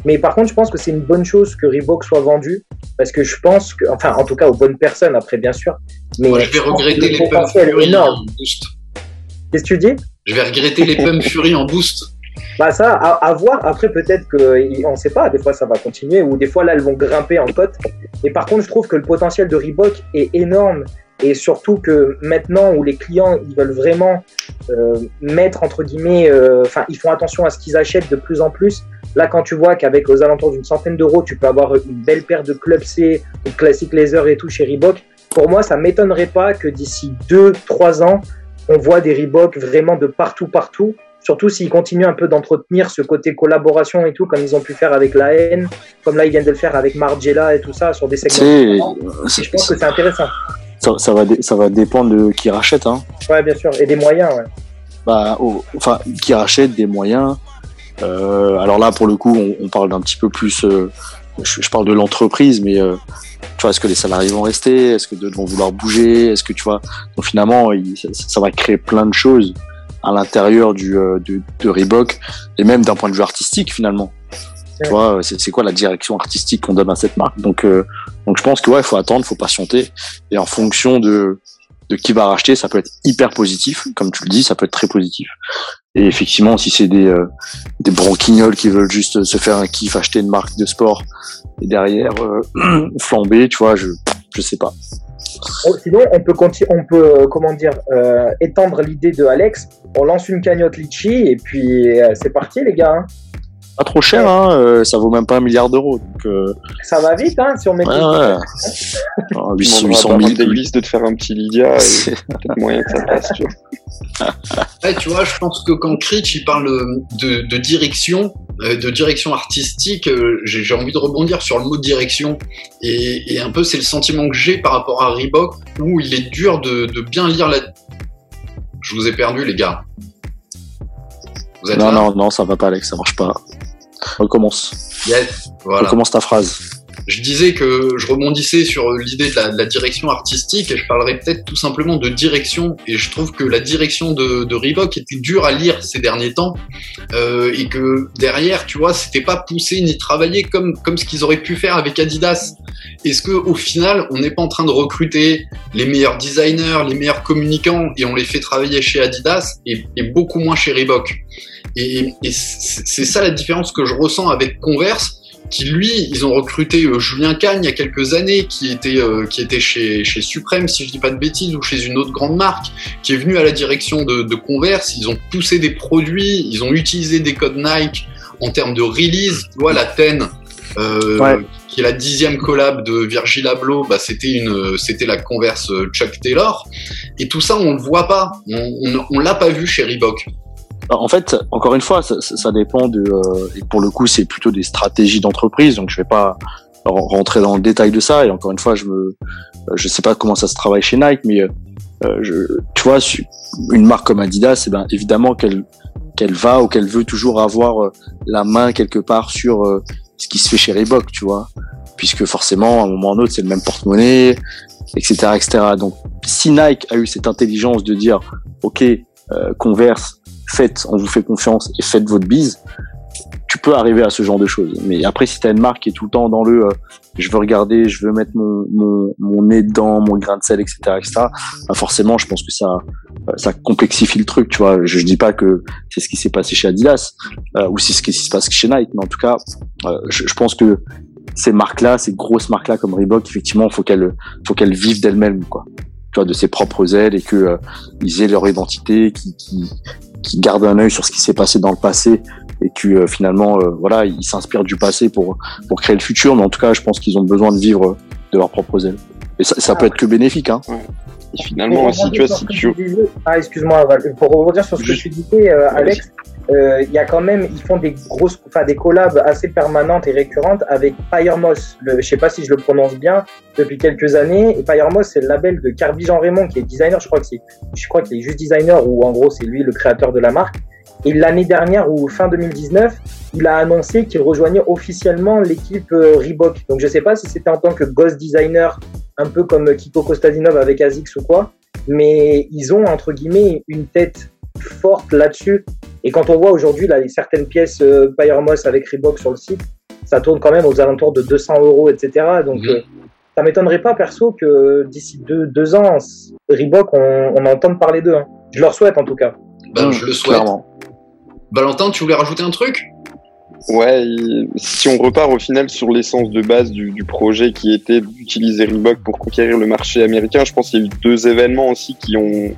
Mais par contre, je pense que c'est une bonne chose que Reebok soit vendu parce que je pense que, enfin, en tout cas aux bonnes personnes après, bien sûr. Mais Moi, je vais regretter le les Pump potentiel est Fury en boost. Qu'est-ce que tu dis? Je vais regretter les Pump Fury en boost. Bah ça, à, voir. Après, peut-être que y- on sait pas. Des fois, ça va continuer, ou des fois là, elles vont grimper en cote. Mais par contre, je trouve que le potentiel de Reebok est énorme, et surtout que maintenant où les clients ils veulent vraiment euh, mettre entre guillemets, euh, enfin, ils font attention à ce qu'ils achètent de plus en plus. Là, quand tu vois qu'avec aux alentours d'une centaine d'euros, tu peux avoir une belle paire de Club C, de Classic Laser et tout chez Reebok. Pour moi, ça m'étonnerait pas que d'ici 2-3 ans, on voit des Reebok vraiment de partout, partout. Surtout s'ils continuent un peu d'entretenir ce côté collaboration et tout, comme ils ont pu faire avec la haine, comme là ils viennent de le faire avec Margiela et tout ça, sur des segments. C'est, je pense que c'est intéressant. ça, ça va, ça va dépendre de qui rachète, hein. Ouais, bien sûr. Et des moyens, ouais. Bah, oh, enfin, qui rachète des moyens. Euh, alors là, pour le coup, on, on parle d'un petit peu plus. euh, je, je parle de l'entreprise, mais euh, tu vois, est-ce que les salariés vont rester? Est-ce que d'autres vont vouloir bouger? Est-ce que tu vois Donc finalement, il- ça, ça va créer plein de choses à l'intérieur du euh, de, de Reebok et même d'un point de vue artistique finalement. Tu vois, c'est quoi la direction artistique qu'on donne à cette marque? Donc, euh, donc je pense que ouais, il faut attendre, faut patienter et en fonction de de qui va racheter, ça peut être hyper positif, comme tu le dis, ça peut être très positif. Et effectivement, si c'est des, euh, des branquignoles qui veulent juste se faire un kiff, acheter une marque de sport et derrière euh, flamber, tu vois, je je sais pas. Sinon, on peut, conti- on peut euh, comment dire, euh, étendre l'idée de Alex. On lance une cagnotte litchi et puis euh, c'est parti, les gars. hein. Pas trop cher, hein, euh, ça vaut même pas un milliard d'euros. Donc, euh, Ça va vite, hein, si on met ouais, ouais. On 800, demandera 800 à Marc 000. Davis de te faire un petit Lydia et C'est- peut-être moyen que ça passe. Tu vois. Ouais, tu vois, je pense que quand Critch il parle de, de direction, euh, de direction artistique, j'ai j'ai envie de rebondir sur le mot direction. Et, et un peu, c'est le sentiment que j'ai par rapport à Reebok, où il est dur de, de bien lire la. Je vous ai perdu, les gars. Vous êtes Non, là non, non, ça va pas, Alex, ça marche pas. Recommence. Yes, voilà. Recommence ta phrase. Je disais que je rebondissais sur l'idée de la, de la direction artistique et je parlerais peut-être tout simplement de direction. Et je trouve que la direction de, de Reebok était dure à lire ces derniers temps euh, et que derrière, tu vois, c'était pas poussé ni travaillé comme comme ce qu'ils auraient pu faire avec Adidas. Est-ce que au final, on n'est pas en train de recruter les meilleurs designers, les meilleurs communicants et on les fait travailler chez Adidas et, et beaucoup moins chez Reebok? Et, et c'est ça la différence que je ressens avec Converse qui lui, ils ont recruté euh, Julien Cagne il y a quelques années, qui était euh, qui était chez chez Supreme, si je dis pas de bêtises, ou chez une autre grande marque, qui est venu à la direction de, de Converse. Ils ont poussé des produits, ils ont utilisé des codes Nike en termes de release. Tu vois la Ten, euh, Ouais. qui est la dixième collab de Virgil Abloh, bah c'était une c'était la Converse euh, Chuck Taylor. Et tout ça, on le voit pas, on on, on l'a pas vu chez Reebok. Bah, En fait, encore une fois, ça, ça- dépend de. euh, et pour le coup, c'est plutôt des stratégies d'entreprise, donc je vais pas rentrer dans le détail de ça. Et encore une fois, je me, euh, je sais pas comment ça se travaille chez Nike, mais euh, euh, je, tu vois, une marque comme Adidas, eh ben évidemment qu'elle qu'elle va ou qu'elle veut toujours avoir euh, la main quelque part sur ce qui se fait chez Reebok, tu vois. puisque forcément, à un moment ou à un autre, c'est le même porte-monnaie, etc., etc. Donc, si Nike a eu cette intelligence de dire, OK, euh, Converse, faites, on vous fait confiance et faites votre bise, tu peux arriver à ce genre de choses. Mais après, si tu as une marque qui est tout le temps dans le euh, je veux regarder, je veux mettre mon, mon, mon, nez dedans, mon grain de sel, etc., etc., bah forcément, je pense que ça, euh, ça complexifie le truc, tu vois. Je, je dis pas que c'est ce qui s'est passé chez Adidas euh, ou c'est ce qui se passe chez Nike, mais en tout cas, je, je, pense que ces marques-là, ces grosses marques-là comme Reebok, effectivement, faut qu'elles, faut qu'elles vivent d'elles-mêmes, quoi. De ses propres ailes et que ils aient leur identité, qui, qui gardent un œil sur ce qui s'est passé dans le passé et que euh, finalement euh, voilà ils s'inspirent du passé pour pour créer le futur mais en tout cas je pense qu'ils ont besoin de vivre de leurs propres ailes et ça, ça peut être que bénéfique hein. Ouais. Et finalement aussi tu vois si tu ah excuse-moi pour rebondir sur ce que tu disais euh, Alex il y a quand même, ils font des grosses, enfin des collabs assez permanentes et récurrentes avec Pyremoss. Je sais pas si je le prononce bien depuis quelques années. Et Pyremoss, c'est le label de Carby Jean Raymond qui est designer. Je crois que c'est, je crois qu'il est juste designer ou en gros c'est lui le créateur de la marque. Et l'année dernière ou fin 2019, il a annoncé qu'il rejoignait officiellement l'équipe euh, Reebok. Donc je sais pas si c'était en tant que ghost designer, un peu comme Kiko Kostadinov avec Asics ou quoi, mais ils ont entre guillemets une tête forte là-dessus. Et quand on voit aujourd'hui là, certaines pièces euh, Moss avec Reebok sur le site, ça tourne quand même aux alentours de 200 euros, etc. Donc mhm. euh, ça m'étonnerait pas perso que d'ici deux, deux ans, Reebok, on, on entende parler d'eux. Hein. Je leur souhaite en tout cas. Ben, je le souhaite. Valentin, tu voulais rajouter un truc? Ouais, si on repart au final sur l'essence de base du, du projet qui était d'utiliser Reebok pour conquérir le marché américain, je pense qu'il y a eu deux événements aussi qui ont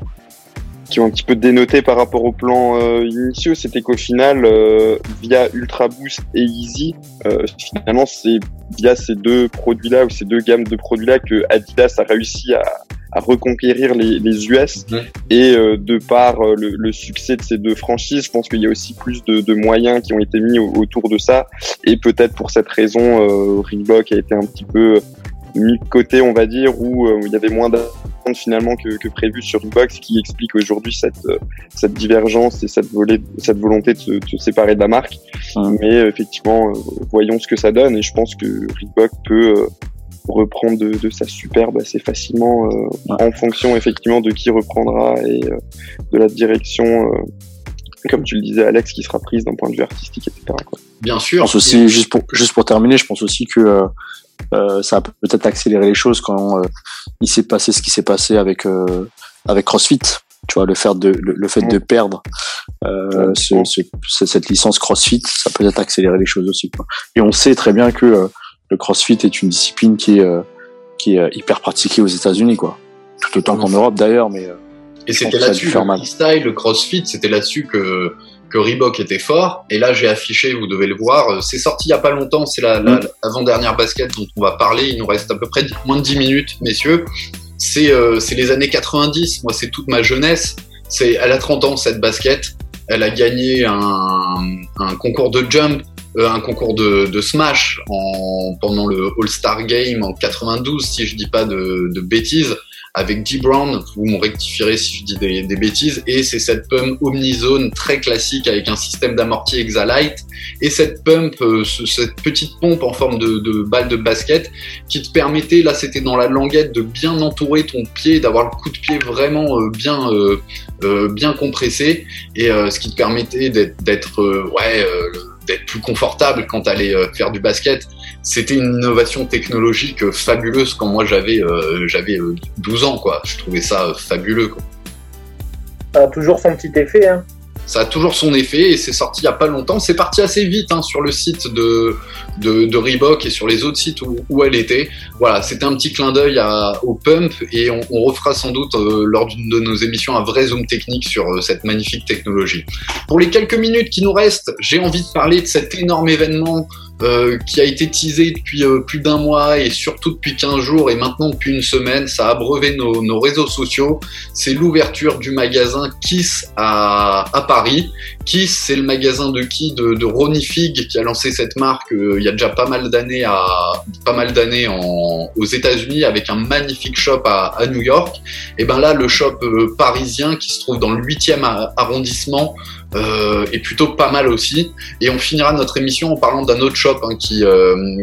qui ont un petit peu dénoté par rapport au plan euh, initiaux, c'était qu'au final, euh, via Ultra Boost et Easy, euh, finalement, c'est via ces deux produits-là ou ces deux gammes de produits-là que Adidas a réussi à, à reconquérir les, les US. Et euh, de par euh, le, le, succès de ces deux franchises, je pense qu'il y a aussi plus de, de, moyens qui ont été mis autour de ça. Et peut-être pour cette raison, euh, Reebok a été un petit peu mis de côté, on va dire, où il y avait moins d'argent finalement que, que, prévu sur Reebok, ce qui explique aujourd'hui cette, cette divergence et cette, volée, cette volonté de se, de se séparer de la marque. Mais effectivement, voyons ce que ça donne et je pense que Reebok peut reprendre de, de, sa superbe assez facilement euh, en fonction effectivement de qui reprendra et euh, de la direction, euh, comme tu le disais Alex, qui sera prise d'un point de vue artistique, etc. Quoi. Bien sûr. Je pense aussi, juste pour, juste pour terminer, je pense aussi que euh, ça a peut-être accéléré les choses quand il s'est passé ce qui s'est passé avec avec CrossFit. Tu vois, le fait de le, le fait de perdre ce, ce, cette licence CrossFit, ça peut être accélérer les choses aussi. Quoi. Et on sait très bien que le CrossFit est une discipline qui est, euh, qui est euh, hyper pratiquée aux États-Unis, quoi. Tout autant qu'en Europe d'ailleurs, mais. Euh, et c'était là-dessus, le freestyle, le CrossFit, c'était là-dessus que que Reebok était fort. Et là, j'ai affiché, vous devez le voir. C'est sorti il y a pas longtemps. C'est la, la, mm. avant-dernière basket dont on va parler. Il nous reste à peu près moins de 10 minutes, messieurs. C'est euh, les années 90. Moi, c'est toute ma jeunesse. C'est elle a 30 ans cette basket. Elle a gagné un, un concours de jump euh, un concours de, de Smash en, pendant le All-Star Game en 92, si je dis pas de, de bêtises, avec G. Brown, vous me rectifierez si je dis des, des bêtises, et c'est cette pump Omnizone très classique avec un système d'amorti Exalite, et cette pump, euh, cette petite pompe en forme de, de, balle de basket qui te permettait, là c'était dans la languette, de bien entourer ton pied, d'avoir le coup de pied vraiment euh, bien, euh, bien compressé, et ce qui te permettait d'être, ouais, d'être plus confortable quand tu allais euh, faire du basket. C'était une innovation technologique euh, fabuleuse quand moi j'avais euh, j'avais 12 ans quoi. Je trouvais ça fabuleux quoi. Ça a toujours son petit effet hein ça a toujours son effet et c'est sorti il n'y a pas longtemps. C'est parti assez vite hein, sur le site de, de, de, Reebok et sur les autres sites où, où elle était. Voilà, c'était un petit clin d'œil au pump et on, on refera sans doute euh, lors d'une de nos émissions un vrai zoom technique sur euh, cette magnifique technologie. Pour les quelques minutes qui nous restent, j'ai envie de parler de cet énorme événement euh, qui a été teasé depuis euh, plus d'un mois et surtout depuis 15 jours et maintenant depuis une semaine. Ça a abreuvé nos, nos réseaux sociaux. C'est l'ouverture du magasin Kiss à, à Paris. Kiss, c'est le magasin de qui? De, de Ronnie Fig qui a lancé cette marque euh, il y a déjà pas mal d'années à pas mal d'années aux États-Unis avec un magnifique shop à, à, New York. Et ben là, le shop parisien qui se trouve dans le 8e arrondissement est plutôt pas mal aussi. Et on finira notre émission en parlant d'un autre shop hein, qui,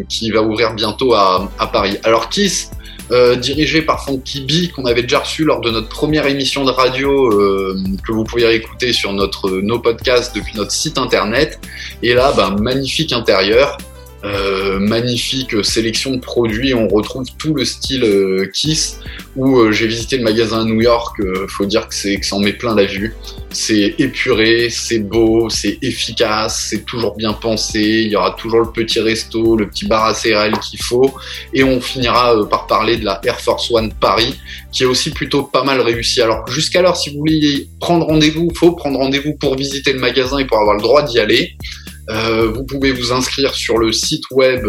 qui va ouvrir bientôt à, à Paris. Alors Kiss, dirigé par Funky B, qu'on avait déjà reçu lors de notre première émission de radio que vous pouvez écouter sur notre, nos podcasts depuis notre site internet. Et là, ben, magnifique intérieur. Euh, magnifique sélection de produits. On retrouve tout le style euh, Kiss. Où euh, j'ai visité le magasin à New York. faut dire que c'est que ça en met plein la vue. C'est épuré, c'est beau, c'est efficace, c'est toujours bien pensé. Il y aura toujours le petit resto, le petit bar à céréales qu'il faut. Et on finira par parler de la Air Force One Paris, qui est aussi plutôt pas mal réussi. Alors jusqu'alors, si vous voulez prendre rendez-vous, faut prendre rendez-vous pour visiter le magasin et pour avoir le droit d'y aller. Euh, vous pouvez vous inscrire sur le site web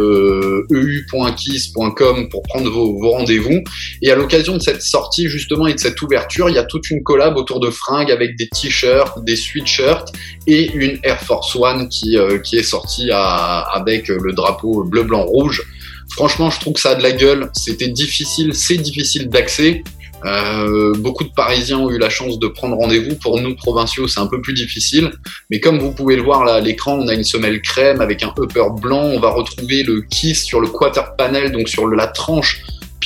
eu.kiss.com pour prendre vos, vos rendez-vous. Et à l'occasion de cette sortie justement et de cette ouverture, il y a toute une collab autour de fringues avec des t-shirts, des sweatshirts et une Air Force One qui, euh, qui est sortie à, avec le drapeau bleu, blanc, rouge. Franchement, je trouve que ça a de la gueule. C'était difficile, c'est difficile d'accès. Euh, beaucoup de Parisiens ont eu la chance de prendre rendez-vous. Pour nous, provinciaux, c'est un peu plus difficile. Mais comme vous pouvez le voir là à l'écran, on a une semelle crème avec un upper blanc. On va retrouver le kiss sur le quarter panel, donc sur la tranche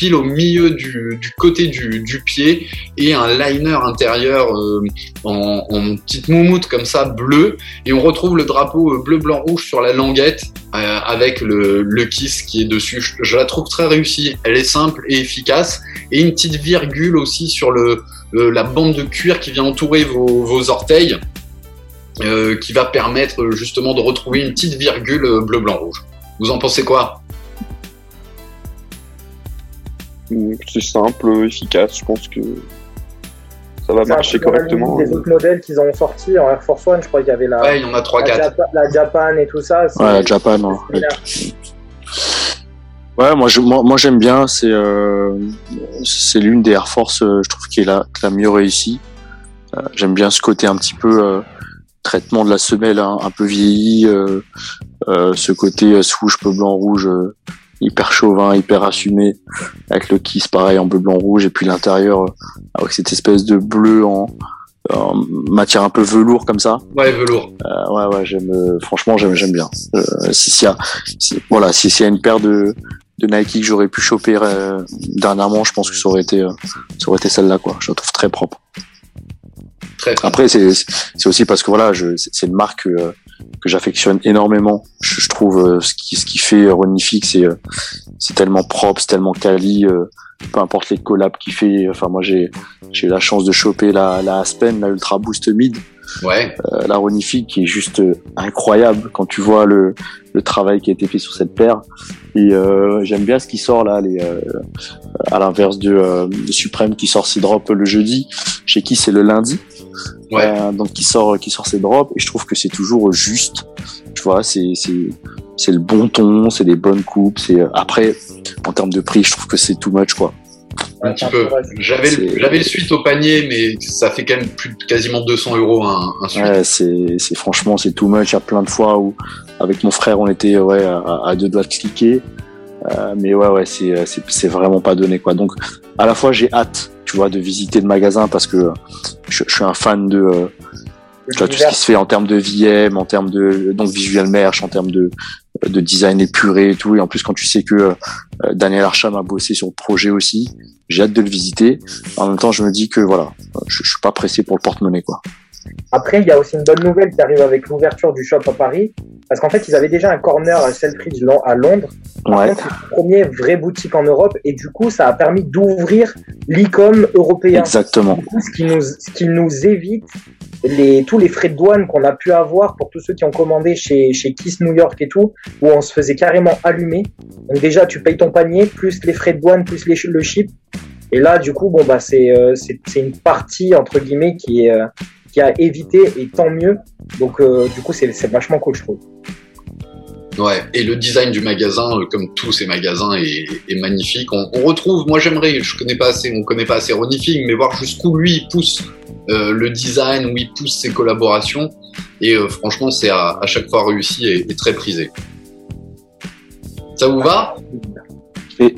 au milieu du, côté du, pied et un liner intérieur euh, en, petite moumoute comme ça bleu. Et on retrouve le drapeau euh, bleu blanc rouge sur la languette euh, avec le, kiss qui est dessus. Je, la trouve très réussie. Elle est simple et efficace. Et une petite virgule aussi sur le, la bande de cuir qui vient entourer vos orteils qui va permettre justement de retrouver une petite virgule bleu blanc rouge. Vous en pensez quoi? C'est simple, efficace. Je pense que ça va marcher correctement. Des autres modèles qu'ils ont sortis en Air Force One, je crois qu'il y avait la. Ouais, il y en a 3-4. La, Japan et tout ça. Ouais, la Japan, ouais. Ouais, moi, moi, j'aime bien. C'est euh, c'est l'une des Air Force, euh, je trouve, qui est la, la mieux réussie. Euh, j'aime bien ce côté un petit peu traitement de la semelle hein, un peu vieilli, ce côté swoosh peu blanc rouge hyper chauvin, hyper assumé, avec le kiss pareil en bleu, blanc, rouge, et puis l'intérieur euh, avec cette espèce de bleu en, matière un peu velours comme ça. Ouais, velours. Euh, ouais, ouais, j'aime. Euh, franchement, j'aime, j'aime bien. Euh, si s'il y a, voilà, si s'il y a une paire de de Nike que j'aurais pu choper dernièrement, je pense que ça aurait été, ça aurait été celle-là, quoi. Je la trouve très propre. Très, Après, c'est aussi parce que voilà, je, c'est une marque que j'affectionne énormément. Je, trouve euh, ce qui ce qui fait Ronifix, c'est euh, c'est tellement propre, c'est tellement quali. Euh, peu importe les collabs qu'il fait. Enfin, moi, j'ai j'ai eu la chance de choper la la Aspen, la Ultra Boost Mid. Ouais. la Ronifix qui est juste incroyable quand tu vois le le travail qui a été fait sur cette paire. Et j'aime bien ce qui sort là, les, à l'inverse de, de Supreme qui sort ses drops le jeudi. Chez qui c'est le lundi. Ouais. Euh, donc qui sort qui sort ses drops et je trouve que c'est toujours juste. Tu vois, c'est c'est c'est le bon ton, c'est des bonnes coupes. C'est après en termes de prix, je trouve que c'est too much quoi. Un petit peu. J'avais le, j'avais le suite au panier, mais ça fait quand même plus de quasiment 200 euros un, un suite. Ouais, c'est c'est franchement c'est too much. Il y a plein de fois où avec mon frère on était ouais à, à deux doigts de cliquer. Euh, mais ouais ouais c'est c'est vraiment pas donné quoi. Donc à la fois j'ai hâte tu vois, de visiter le magasin parce que je, suis un fan de euh, tout ce qui se fait en termes de VM, en termes de donc visual merch, en termes de de design épuré et tout. Et en plus, quand tu sais que euh, Daniel Archam a bossé sur le projet aussi, j'ai hâte de le visiter. En même temps, je me dis que voilà, je, je suis pas pressé pour le porte-monnaie quoi. Après, il y a aussi une bonne nouvelle qui arrive avec l'ouverture du shop à Paris, parce qu'en fait, ils avaient déjà un corner à Selfridge à Londres. Ouais. c'est le premier vrai boutique en Europe, et du coup, ça a permis d'ouvrir l'e-com européen. Exactement. Du coup, ce qui nous, ce qui nous évite les, tous les frais de douane qu'on a pu avoir pour tous ceux qui ont commandé chez, chez Kiss New York et tout, où on se faisait carrément allumer. Donc déjà, tu payes ton panier, plus les frais de douane, plus les, le chip. Et là, du coup, bon, bah, c'est, euh, c'est, c'est une partie, entre guillemets, qui est, euh, qui a évité et tant mieux. Donc euh, du coup c'est vachement cool je trouve. Ouais, et le design du magasin, euh, comme tous ces magasins, est, est magnifique. On, on, retrouve, moi j'aimerais, je connais pas assez, on connaît pas assez Ronifing, mais voir jusqu'où lui il pousse euh, le design, où il pousse ses collaborations. Et euh, franchement, c'est à, à, chaque fois réussi et, et, très prisé. Ça vous va? Et...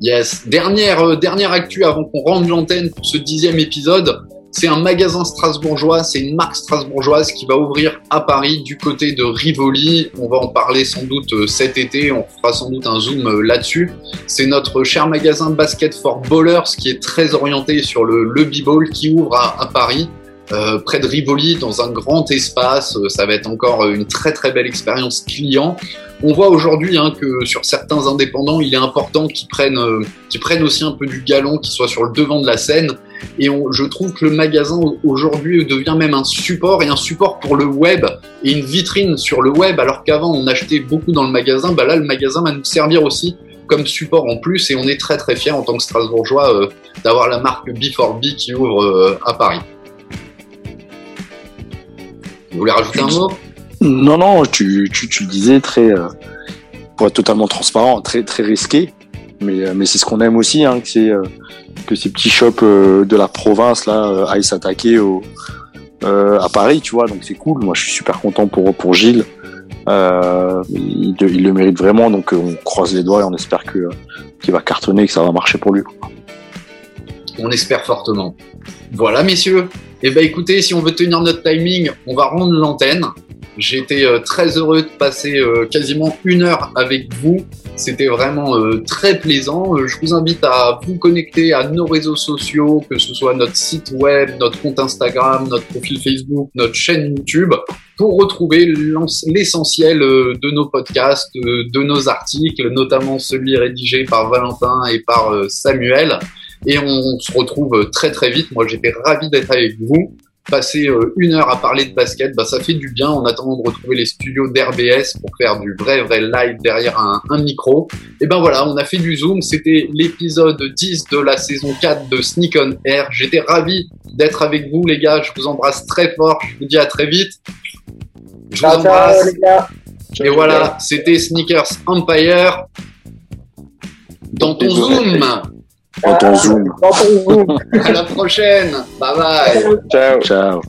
Yes. Dernière, euh, dernière actu avant qu'on rende l'antenne pour ce dixième épisode C'est un magasin strasbourgeois, c'est une marque strasbourgeoise qui va ouvrir à Paris du côté de Rivoli. On va en parler sans doute euh, cet été, on fera sans doute un zoom euh, là-dessus. C'est notre cher magasin Basket for Ballers qui est très orienté sur le, le b-ball qui ouvre à, Paris. Euh, près de Rivoli, dans un grand espace. Ça va être encore une très très belle expérience client. On voit aujourd'hui hein, que sur certains indépendants, il est important qu'ils prennent, qu'ils prennent aussi un peu du galon, qu'ils soient sur le devant de la scène. Et je trouve que le magasin aujourd'hui devient même un support et un support pour le web et une vitrine sur le web, alors qu'avant on achetait beaucoup dans le magasin. Bah là, le magasin va nous servir aussi comme support en plus et on est très très fiers en tant que Strasbourgeois euh, d'avoir la marque B4B qui ouvre euh, à Paris. Vous voulez rajouter un mot? Non, non, tu, tu, le disais très, euh, pour être totalement transparent, très, risqué. Mais, mais c'est ce qu'on aime aussi, hein, c'est que ces petits shops euh, de la province là euh, aillent s'attaquer euh, à Paris, tu vois. Donc c'est cool. Moi, je suis super content pour pour Gilles. il, le mérite vraiment. Donc on croise les doigts et on espère que qu'il va cartonner, que ça va marcher pour lui. On espère fortement. Voilà, messieurs. Eh ben, écoutez, si on veut tenir notre timing, on va rendre l'antenne. J'ai été très heureux de passer quasiment une heure avec vous. C'était vraiment euh, très plaisant. Euh, je vous invite à vous connecter à nos réseaux sociaux, que ce soit notre site web, notre compte Instagram, notre profil Facebook, notre chaîne YouTube, pour retrouver l'essentiel euh, de nos podcasts, de nos articles, notamment celui rédigé par Valentin et par Samuel. Et on se retrouve très très vite. Moi, j'étais ravi d'être avec vous passer euh, une heure à parler de basket, bah, ça fait du bien en attendant de retrouver les studios d'RBS pour faire du vrai vrai live derrière un, un, micro. Et ben voilà, on a fait du zoom, c'était l'épisode 10 de la saison 4 de Sneak on Air. J'étais ravi d'être avec vous les gars, je vous embrasse très fort, je vous dis à très vite. Je vous embrasse. les gars. Et voilà, c'était Sneakers Empire. Dans ton zoom dans ton Zoom. À la prochaine. Bye bye. Ciao. Ciao.